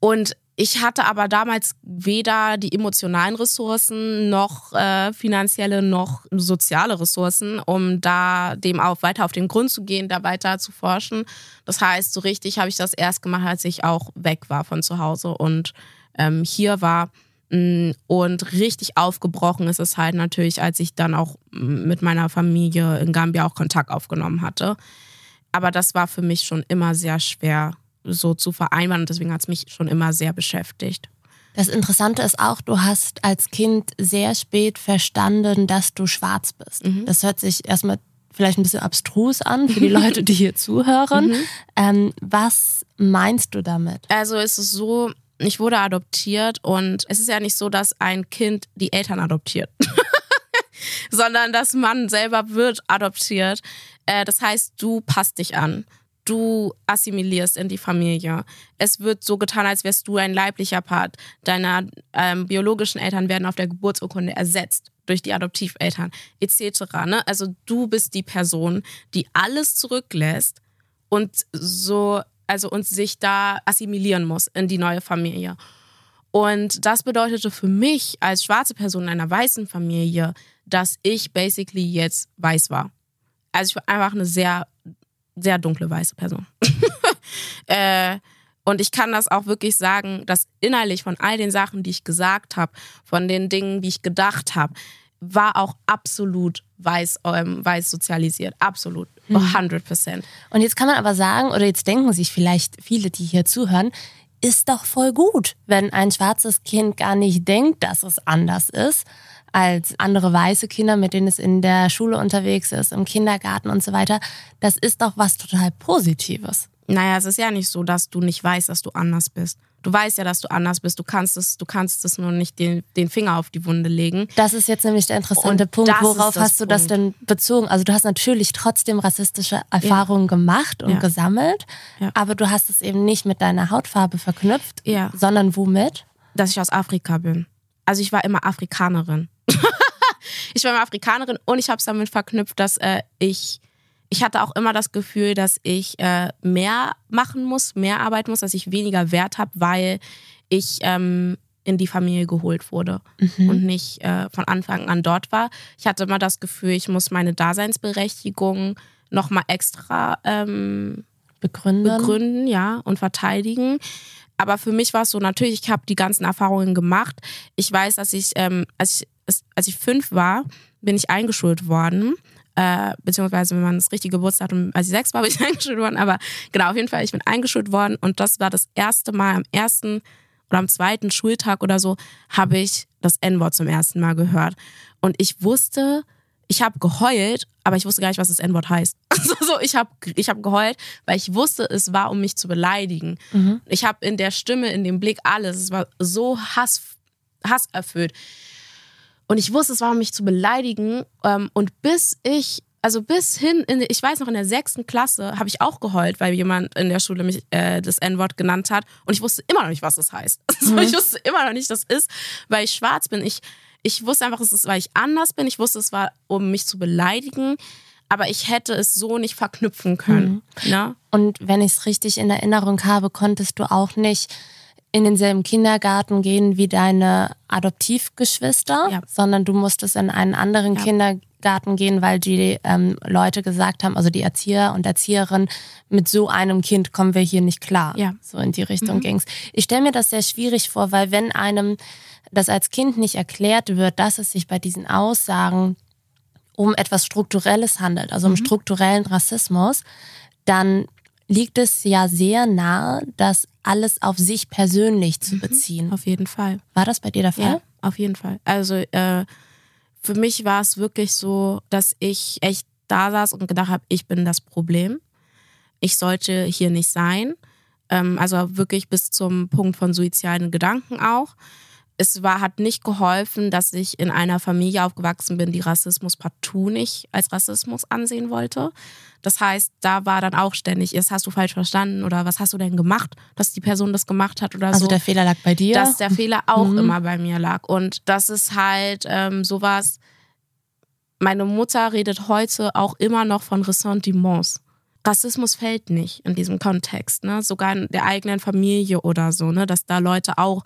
und ich hatte aber damals weder die emotionalen Ressourcen noch äh, finanzielle noch soziale Ressourcen, um da dem auch weiter auf den Grund zu gehen, da weiter zu forschen. Das heißt, so richtig habe ich das erst gemacht, als ich auch weg war von zu Hause und ähm, hier war. Mm, und richtig aufgebrochen ist es halt natürlich, als ich dann auch mit meiner Familie in Gambia auch Kontakt aufgenommen hatte. Aber das war für mich schon immer sehr schwer so zu vereinbaren. Und deswegen hat es mich schon immer sehr beschäftigt. Das Interessante ist auch, du hast als Kind sehr spät verstanden, dass du schwarz bist. Mhm. Das hört sich erstmal vielleicht ein bisschen abstrus an für die Leute, die hier zuhören. Mhm. Ähm, was meinst du damit? Also es ist so, ich wurde adoptiert und es ist ja nicht so, dass ein Kind die Eltern adoptiert. sondern dass man selber wird adoptiert. Äh, das heißt, du passt dich an du assimilierst in die Familie. Es wird so getan, als wärst du ein leiblicher Part. Deine ähm, biologischen Eltern werden auf der Geburtsurkunde ersetzt durch die Adoptiveltern etc. Ne? Also du bist die Person, die alles zurücklässt und so also und sich da assimilieren muss in die neue Familie. Und das bedeutete für mich als schwarze Person in einer weißen Familie, dass ich basically jetzt weiß war. Also ich war einfach eine sehr sehr dunkle weiße Person. äh, und ich kann das auch wirklich sagen, dass innerlich von all den Sachen, die ich gesagt habe, von den Dingen, die ich gedacht habe, war auch absolut weiß, ähm, weiß sozialisiert. Absolut. 100 hm. Prozent. Und jetzt kann man aber sagen, oder jetzt denken sich vielleicht viele, die hier zuhören, ist doch voll gut, wenn ein schwarzes Kind gar nicht denkt, dass es anders ist als andere weiße Kinder, mit denen es in der Schule unterwegs ist, im Kindergarten und so weiter. Das ist doch was total Positives. Naja, es ist ja nicht so, dass du nicht weißt, dass du anders bist. Du weißt ja, dass du anders bist. Du kannst es, du kannst es nur nicht den, den Finger auf die Wunde legen. Das ist jetzt nämlich der interessante und Punkt. Worauf hast du Punkt. das denn bezogen? Also du hast natürlich trotzdem rassistische Erfahrungen ja. gemacht und ja. gesammelt, ja. aber du hast es eben nicht mit deiner Hautfarbe verknüpft, sondern womit? Dass ich aus Afrika bin. Also ich war immer Afrikanerin. ich war immer Afrikanerin und ich habe es damit verknüpft, dass äh, ich ich hatte auch immer das Gefühl, dass ich äh, mehr machen muss, mehr arbeiten muss, dass ich weniger Wert habe, weil ich ähm, in die Familie geholt wurde mhm. und nicht äh, von Anfang an dort war. Ich hatte immer das Gefühl, ich muss meine Daseinsberechtigung nochmal extra ähm, begründen. begründen, ja, und verteidigen. Aber für mich war es so, natürlich, ich habe die ganzen Erfahrungen gemacht. Ich weiß, dass ich, ähm, als ich, als ich fünf war, bin ich eingeschult worden. Äh, beziehungsweise, wenn man das richtige Geburtsdatum, als ich sechs war, bin ich eingeschult worden. Aber genau, auf jeden Fall, ich bin eingeschult worden. Und das war das erste Mal am ersten oder am zweiten Schultag oder so, habe ich das N-Wort zum ersten Mal gehört. Und ich wusste, ich habe geheult, aber ich wusste gar nicht, was das N-Wort heißt. Also so, ich habe ich hab geheult, weil ich wusste, es war, um mich zu beleidigen. Mhm. Ich habe in der Stimme, in dem Blick alles, es war so Hass, hasserfüllt. Und ich wusste, es war, um mich zu beleidigen. Ähm, und bis ich, also bis hin, in, ich weiß noch, in der sechsten Klasse habe ich auch geheult, weil jemand in der Schule mich äh, das N-Wort genannt hat. Und ich wusste immer noch nicht, was das heißt. Also mhm. Ich wusste immer noch nicht, was das ist, weil ich schwarz bin. Ich ich wusste einfach, es ist, weil ich anders bin. Ich wusste, es war, um mich zu beleidigen. Aber ich hätte es so nicht verknüpfen können. Mhm. Ne? Und wenn ich es richtig in Erinnerung habe, konntest du auch nicht in denselben Kindergarten gehen wie deine Adoptivgeschwister, ja. sondern du musstest in einen anderen ja. Kindergarten gehen, weil die ähm, Leute gesagt haben, also die Erzieher und Erzieherinnen, mit so einem Kind kommen wir hier nicht klar. Ja. So in die Richtung mhm. ging's. Ich stelle mir das sehr schwierig vor, weil wenn einem dass als Kind nicht erklärt wird, dass es sich bei diesen Aussagen um etwas Strukturelles handelt, also um mhm. strukturellen Rassismus, dann liegt es ja sehr nahe, das alles auf sich persönlich zu mhm. beziehen. Auf jeden Fall. War das bei dir der Fall? Ja, auf jeden Fall. Also äh, für mich war es wirklich so, dass ich echt da saß und gedacht habe, ich bin das Problem. Ich sollte hier nicht sein. Ähm, also wirklich bis zum Punkt von suizidalen Gedanken auch es war, hat nicht geholfen, dass ich in einer Familie aufgewachsen bin, die Rassismus partout nicht als Rassismus ansehen wollte. Das heißt, da war dann auch ständig, jetzt hast du falsch verstanden oder was hast du denn gemacht, dass die Person das gemacht hat oder also so. Also der Fehler lag bei dir? Dass der Fehler auch mhm. immer bei mir lag. Und das ist halt ähm, sowas, meine Mutter redet heute auch immer noch von Ressentiments. Rassismus fällt nicht in diesem Kontext, ne? sogar in der eigenen Familie oder so, ne? dass da Leute auch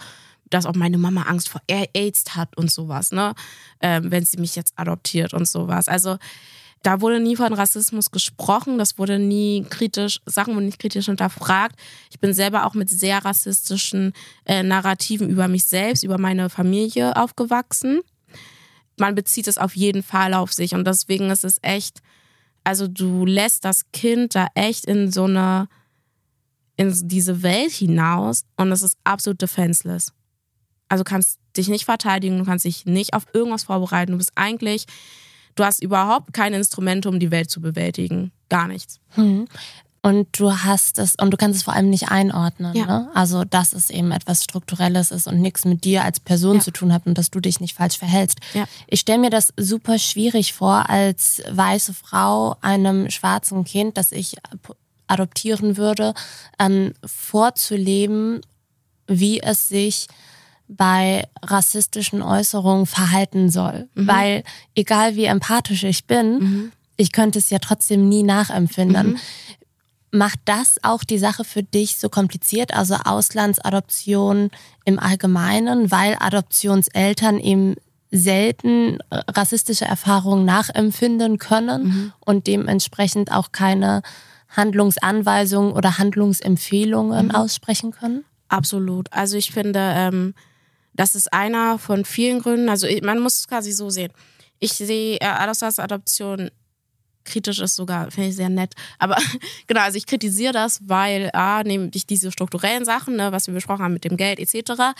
dass auch meine Mama Angst vor AIDS hat und sowas, ne? Ähm, wenn sie mich jetzt adoptiert und sowas. Also da wurde nie von Rassismus gesprochen, das wurde nie kritisch, Sachen wurden nicht kritisch hinterfragt. Ich bin selber auch mit sehr rassistischen äh, Narrativen über mich selbst, über meine Familie aufgewachsen. Man bezieht es auf jeden Fall auf sich und deswegen ist es echt, also du lässt das Kind da echt in so eine, in diese Welt hinaus und es ist absolut defenseless. Also kannst dich nicht verteidigen, du kannst dich nicht auf irgendwas vorbereiten. Du bist eigentlich, du hast überhaupt keine Instrumente, um die Welt zu bewältigen. Gar nichts. Hm. Und du hast es, und du kannst es vor allem nicht einordnen. Ja. Ne? Also, dass es eben etwas Strukturelles ist und nichts mit dir als Person ja. zu tun hat und dass du dich nicht falsch verhältst. Ja. Ich stelle mir das super schwierig vor, als weiße Frau einem schwarzen Kind, das ich adoptieren würde, ähm, vorzuleben, wie es sich bei rassistischen Äußerungen verhalten soll. Mhm. Weil egal wie empathisch ich bin, mhm. ich könnte es ja trotzdem nie nachempfinden. Mhm. Macht das auch die Sache für dich so kompliziert, also Auslandsadoption im Allgemeinen, weil Adoptionseltern eben selten rassistische Erfahrungen nachempfinden können mhm. und dementsprechend auch keine Handlungsanweisungen oder Handlungsempfehlungen mhm. aussprechen können? Absolut. Also ich finde, ähm, das ist einer von vielen Gründen. Also man muss es quasi so sehen. Ich sehe äh, Adoption kritisch ist sogar, finde ich sehr nett. Aber genau, also ich kritisiere das, weil A, nämlich diese strukturellen Sachen, ne, was wir besprochen haben mit dem Geld etc.,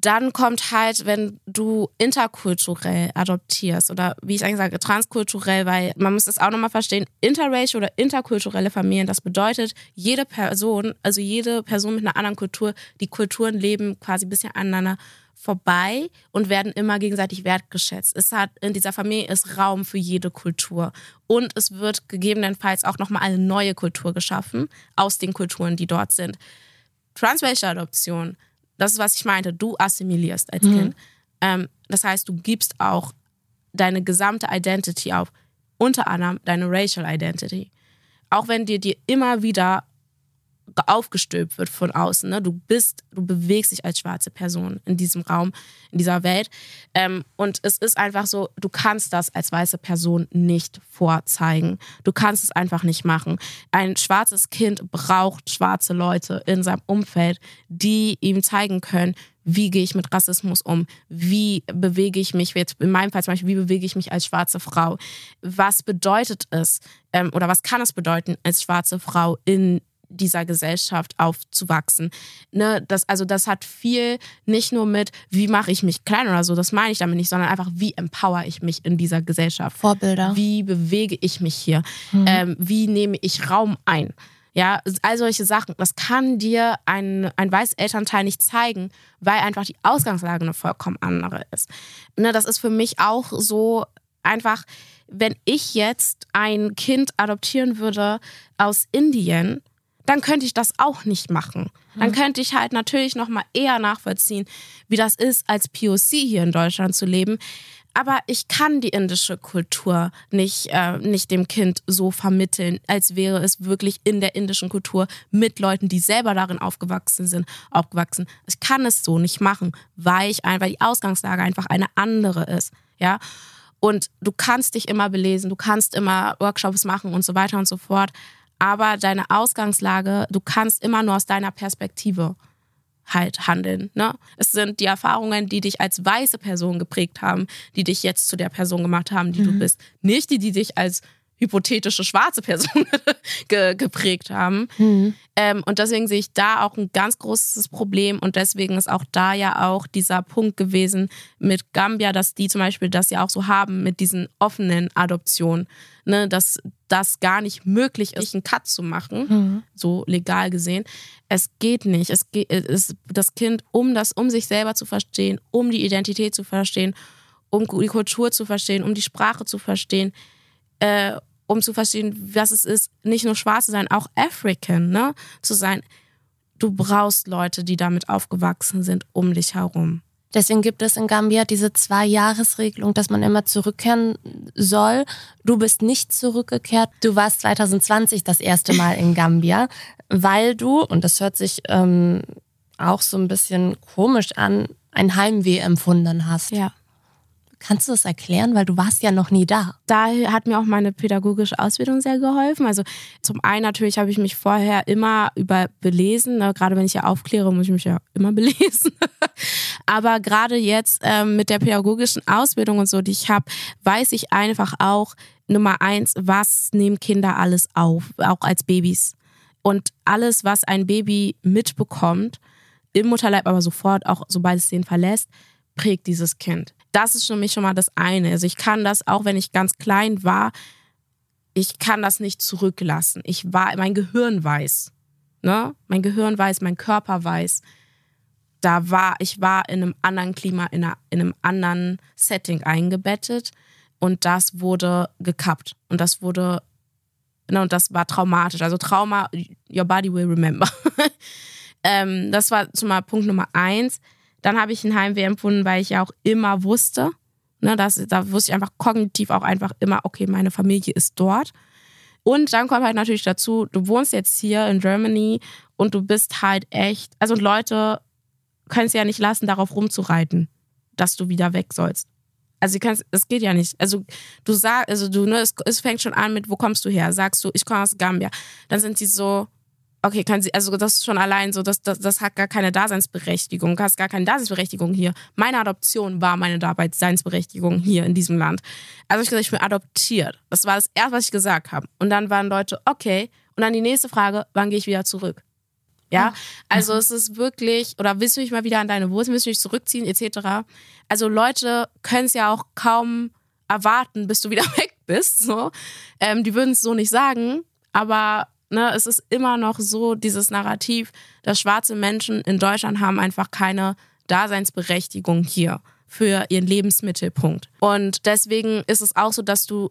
dann kommt halt, wenn du interkulturell adoptierst oder wie ich eigentlich sage, transkulturell, weil man muss das auch nochmal verstehen, interracial oder interkulturelle Familien, das bedeutet, jede Person, also jede Person mit einer anderen Kultur, die Kulturen leben quasi ein bisschen aneinander vorbei und werden immer gegenseitig wertgeschätzt. Es hat in dieser Familie ist Raum für jede Kultur und es wird gegebenenfalls auch nochmal eine neue Kultur geschaffen aus den Kulturen, die dort sind. Transracial Adoption das ist, was ich meinte. Du assimilierst als mhm. Kind. Ähm, das heißt, du gibst auch deine gesamte Identity auf. Unter anderem deine Racial Identity. Auch wenn dir dir immer wieder aufgestülpt wird von außen. Ne? Du bist, du bewegst dich als schwarze Person in diesem Raum, in dieser Welt. Ähm, und es ist einfach so, du kannst das als weiße Person nicht vorzeigen. Du kannst es einfach nicht machen. Ein schwarzes Kind braucht schwarze Leute in seinem Umfeld, die ihm zeigen können, wie gehe ich mit Rassismus um, wie bewege ich mich, jetzt in meinem Fall zum Beispiel, wie bewege ich mich als schwarze Frau, was bedeutet es ähm, oder was kann es bedeuten, als schwarze Frau in dieser Gesellschaft aufzuwachsen. Ne, das, also das hat viel nicht nur mit, wie mache ich mich klein oder so, das meine ich damit nicht, sondern einfach, wie empower ich mich in dieser Gesellschaft. Vorbilder. Wie bewege ich mich hier? Mhm. Ähm, wie nehme ich Raum ein? Ja, all solche Sachen, das kann dir ein, ein weißes Elternteil nicht zeigen, weil einfach die Ausgangslage eine vollkommen andere ist. Ne, das ist für mich auch so einfach, wenn ich jetzt ein Kind adoptieren würde aus Indien, dann könnte ich das auch nicht machen. Dann könnte ich halt natürlich noch mal eher nachvollziehen, wie das ist, als POC hier in Deutschland zu leben aber ich kann die indische Kultur nicht, äh, nicht dem Kind so vermitteln, als wäre es wirklich in der indischen Kultur mit Leuten, die selber darin aufgewachsen sind, aufgewachsen. Ich kann es so nicht machen, weil ich einfach die Ausgangslage einfach eine andere ist. Ja. Und du kannst dich immer belesen, du kannst immer Workshops machen und so weiter und so fort. Aber deine Ausgangslage, du kannst immer nur aus deiner Perspektive halt handeln. Ne? Es sind die Erfahrungen, die dich als weiße Person geprägt haben, die dich jetzt zu der Person gemacht haben, die mhm. du bist. Nicht die, die dich als hypothetische schwarze Person ge geprägt haben. Mhm. Ähm, und deswegen sehe ich da auch ein ganz großes Problem und deswegen ist auch da ja auch dieser Punkt gewesen mit Gambia, dass die zum Beispiel das ja auch so haben mit diesen offenen Adoptionen, ne, dass das gar nicht möglich ist, einen Cut zu machen, mhm. so legal gesehen. Es geht nicht. Es geht, es, das Kind, um das, um sich selber zu verstehen, um die Identität zu verstehen, um die Kultur zu verstehen, um die Sprache zu verstehen, äh, um zu verstehen, was es ist, nicht nur schwarz zu sein, auch African, ne, zu sein. Du brauchst Leute, die damit aufgewachsen sind, um dich herum. Deswegen gibt es in Gambia diese Zwei-Jahres-Regelung, dass man immer zurückkehren soll. Du bist nicht zurückgekehrt. Du warst 2020 das erste Mal in Gambia, weil du, und das hört sich ähm, auch so ein bisschen komisch an, ein Heimweh empfunden hast. Ja. Kannst du das erklären, weil du warst ja noch nie da? Da hat mir auch meine pädagogische Ausbildung sehr geholfen. Also zum einen natürlich habe ich mich vorher immer über belesen. Ne? Gerade wenn ich ja aufkläre, muss ich mich ja immer belesen. Aber gerade jetzt ähm, mit der pädagogischen Ausbildung und so, die ich habe, weiß ich einfach auch, Nummer eins, was nehmen Kinder alles auf, auch als Babys. Und alles, was ein Baby mitbekommt, im Mutterleib aber sofort, auch sobald es den verlässt, prägt dieses Kind. Das ist für mich schon mal das eine. Also ich kann das, auch wenn ich ganz klein war, ich kann das nicht zurücklassen. Ich war, mein Gehirn weiß. Ne? Mein Gehirn weiß, mein Körper weiß. Da war, ich war in einem anderen Klima, in, einer, in einem anderen Setting eingebettet und das wurde gekappt. Und das wurde, ne, und das war traumatisch. Also Trauma, your body will remember. ähm, das war zumal Punkt Nummer eins. Dann habe ich ein Heimweh empfunden, weil ich ja auch immer wusste, ne, dass, da wusste ich einfach kognitiv auch einfach immer, okay, meine Familie ist dort. Und dann kommt halt natürlich dazu, du wohnst jetzt hier in Germany und du bist halt echt, also Leute können es ja nicht lassen, darauf rumzureiten, dass du wieder weg sollst. Also es geht ja nicht. Also du sagst, also du, ne, es, es fängt schon an mit, wo kommst du her? Sagst du, ich komme aus Gambia. Dann sind sie so, okay, können Sie, also das ist schon allein so, das, das, das hat gar keine Daseinsberechtigung. Du hast gar keine Daseinsberechtigung hier. Meine Adoption war meine Daseinsberechtigung hier in diesem Land. Also ich gesagt, ich bin adoptiert. Das war das erste, was ich gesagt habe. Und dann waren Leute, okay. Und dann die nächste Frage, wann gehe ich wieder zurück? Ja, also es ist wirklich, oder willst du dich mal wieder an deine Wurzeln, willst du dich zurückziehen, etc. Also Leute können es ja auch kaum erwarten, bis du wieder weg bist. So. Ähm, die würden es so nicht sagen, aber ne, es ist immer noch so dieses Narrativ, dass schwarze Menschen in Deutschland haben einfach keine Daseinsberechtigung hier für ihren Lebensmittelpunkt. Und deswegen ist es auch so, dass du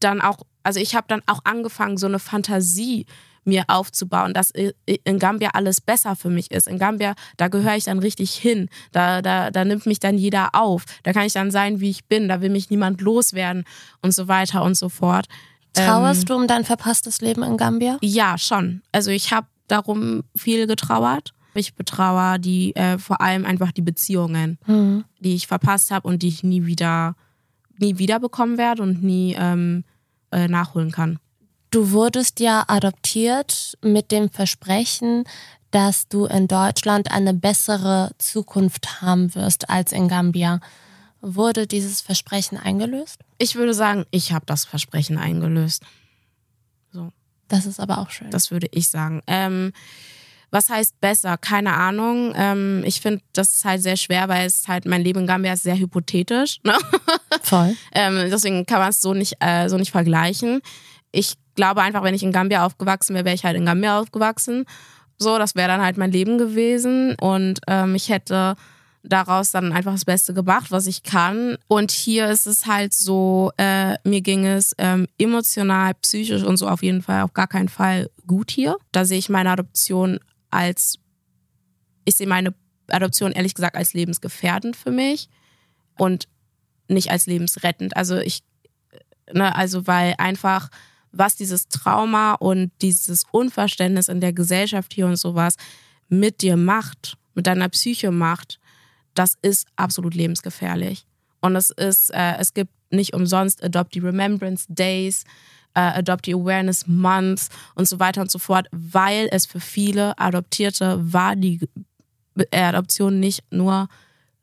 dann auch, also ich habe dann auch angefangen, so eine Fantasie mir aufzubauen, dass in Gambia alles besser für mich ist. In Gambia, da gehöre ich dann richtig hin. Da, da, da nimmt mich dann jeder auf. Da kann ich dann sein, wie ich bin. Da will mich niemand loswerden und so weiter und so fort. Trauerst ähm, du um dein verpasstes Leben in Gambia? Ja, schon. Also ich habe darum viel getrauert. Ich betrauere die äh, vor allem einfach die Beziehungen, mhm. die ich verpasst habe und die ich nie wieder, nie wieder bekommen werde und nie ähm, äh, nachholen kann. Du wurdest ja adoptiert mit dem Versprechen, dass du in Deutschland eine bessere Zukunft haben wirst als in Gambia. Wurde dieses Versprechen eingelöst? Ich würde sagen, ich habe das Versprechen eingelöst. So. Das ist aber auch schön. Das würde ich sagen. Ähm, was heißt besser? Keine Ahnung. Ähm, ich finde, das ist halt sehr schwer, weil es halt mein Leben in Gambia ist sehr hypothetisch. Ne? Voll. ähm, deswegen kann man es so nicht äh, so nicht vergleichen. Ich glaube einfach, wenn ich in Gambia aufgewachsen wäre, wäre ich halt in Gambia aufgewachsen. So, das wäre dann halt mein Leben gewesen und ähm, ich hätte daraus dann einfach das Beste gemacht, was ich kann. Und hier ist es halt so, äh, mir ging es ähm, emotional, psychisch und so auf jeden Fall auf gar keinen Fall gut hier. Da sehe ich meine Adoption als, ich sehe meine Adoption ehrlich gesagt als lebensgefährdend für mich und nicht als lebensrettend. Also ich, ne, also weil einfach, was dieses Trauma und dieses Unverständnis in der Gesellschaft hier und sowas mit dir macht, mit deiner Psyche macht, das ist absolut lebensgefährlich. Und es ist, äh, es gibt nicht umsonst Adopt the Remembrance Days, äh, Adoptee Awareness Month und so weiter und so fort, weil es für viele Adoptierte war die Adoption nicht nur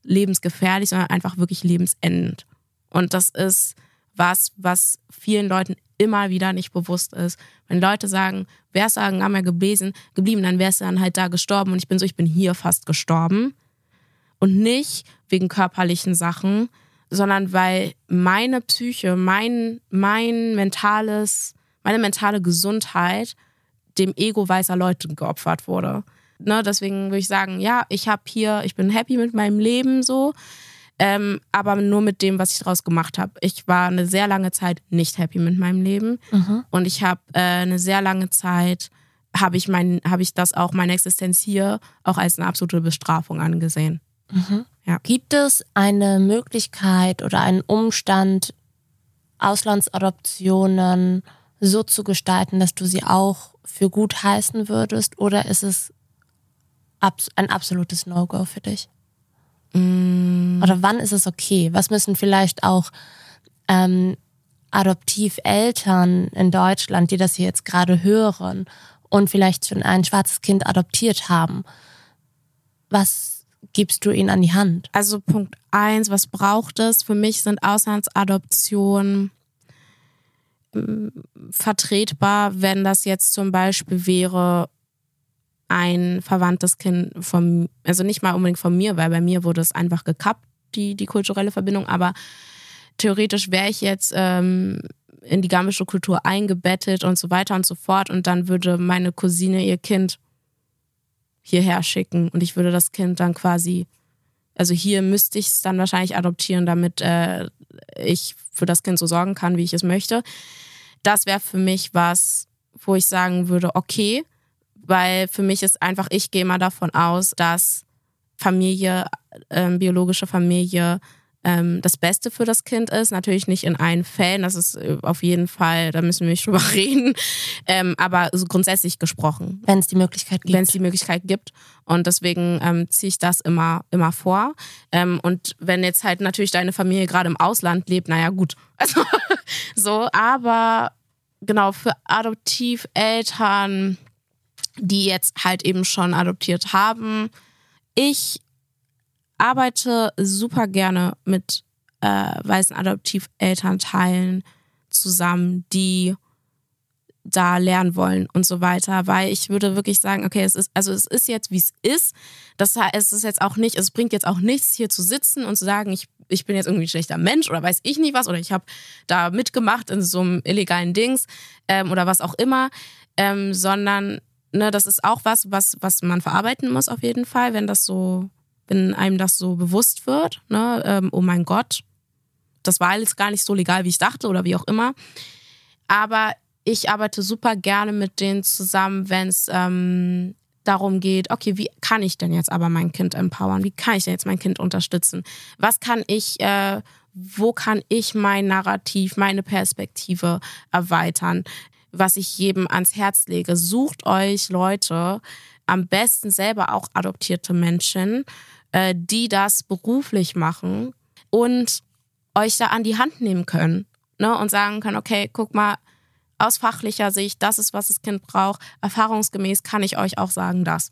lebensgefährlich, sondern einfach wirklich lebensendend. Und das ist was, was vielen Leuten immer wieder nicht bewusst ist. Wenn Leute sagen, wärst du an Gamma geblieben, geblieben, dann wärst du dann halt da gestorben und ich bin so, ich bin hier fast gestorben. Und nicht wegen körperlichen Sachen, sondern weil meine Psyche, mein, mein mentales, meine mentale Gesundheit dem Ego weißer Leute geopfert wurde. Ne, deswegen würde ich sagen, ja, ich habe hier, ich bin happy mit meinem Leben so, ähm, aber nur mit dem, was ich daraus gemacht habe. Ich war eine sehr lange Zeit nicht happy mit meinem Leben mhm. und ich habe äh, eine sehr lange Zeit habe ich mein, habe ich das auch meine Existenz hier auch als eine absolute Bestrafung angesehen. Mhm. Ja. Gibt es eine Möglichkeit oder einen Umstand, Auslandsadoptionen so zu gestalten, dass du sie auch für gut heißen würdest? Oder ist es ein absolutes No-Go für dich? Mm. Oder wann ist es okay? Was müssen vielleicht auch ähm, Adoptiveltern in Deutschland, die das hier jetzt gerade hören und vielleicht schon ein schwarzes Kind adoptiert haben, was gibst du ihnen an die Hand? Also Punkt eins, was braucht es? Für mich sind Auslandsadoptionen ähm, vertretbar, wenn das jetzt zum Beispiel wäre ein verwandtes Kind von, also nicht mal unbedingt von mir, weil bei mir wurde es einfach gekappt, die, die kulturelle Verbindung, aber theoretisch wäre ich jetzt ähm, in die gambische Kultur eingebettet und so weiter und so fort und dann würde meine Cousine ihr Kind hierher schicken und ich würde das Kind dann quasi, also hier müsste ich es dann wahrscheinlich adoptieren, damit äh, ich für das Kind so sorgen kann, wie ich es möchte. Das wäre für mich was, wo ich sagen würde, okay, weil für mich ist einfach, ich gehe mal davon aus, dass Familie, äh, biologische Familie ähm, das Beste für das Kind ist. Natürlich nicht in allen Fällen, das ist äh, auf jeden Fall, da müssen wir nicht drüber reden, ähm, aber so grundsätzlich gesprochen. Wenn es die Möglichkeit gibt. Wenn es die Möglichkeit gibt. Und deswegen ähm, ziehe ich das immer, immer vor. Ähm, und wenn jetzt halt natürlich deine Familie gerade im Ausland lebt, naja, gut. Also, so, aber genau, für Adoptiveltern, die jetzt halt eben schon adoptiert haben, ich arbeite super gerne mit äh, weißen Adoptivelternteilen zusammen, die da lernen wollen und so weiter, weil ich würde wirklich sagen, okay, es ist, also es ist jetzt, wie es ist. Das heißt, es ist jetzt auch nicht, es bringt jetzt auch nichts, hier zu sitzen und zu sagen, ich, ich bin jetzt irgendwie ein schlechter Mensch oder weiß ich nicht was oder ich habe da mitgemacht in so einem illegalen Dings ähm, oder was auch immer, ähm, sondern ne, das ist auch was, was, was man verarbeiten muss auf jeden Fall, wenn das so wenn einem das so bewusst wird, ne, ähm, oh mein Gott, das war jetzt gar nicht so legal, wie ich dachte oder wie auch immer. Aber ich arbeite super gerne mit denen zusammen, wenn es ähm, darum geht, okay, wie kann ich denn jetzt aber mein Kind empowern? Wie kann ich denn jetzt mein Kind unterstützen? Was kann ich, äh, wo kann ich mein Narrativ, meine Perspektive erweitern? was ich jedem ans Herz lege. Sucht euch Leute, am besten selber auch adoptierte Menschen, äh, die das beruflich machen und euch da an die Hand nehmen können ne, und sagen können, okay, guck mal, aus fachlicher Sicht, das ist, was das Kind braucht. Erfahrungsgemäß kann ich euch auch sagen, das.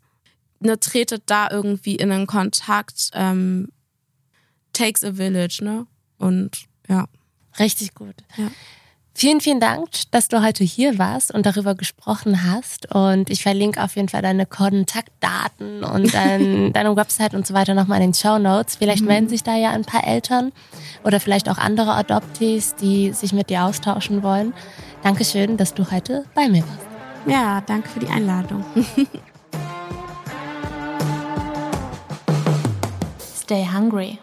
Ne, tretet da irgendwie in einen Kontakt. Ähm, takes a village, ne? Und ja. Richtig gut. Ja. Vielen, vielen Dank, dass du heute hier warst und darüber gesprochen hast. Und ich verlinke auf jeden Fall deine Kontaktdaten und dein, deine Website und so weiter nochmal in den Show Notes. Vielleicht mhm. melden sich da ja ein paar Eltern oder vielleicht auch andere Adoptees, die sich mit dir austauschen wollen. Dankeschön, dass du heute bei mir warst. Ja, danke für die Einladung. Stay hungry.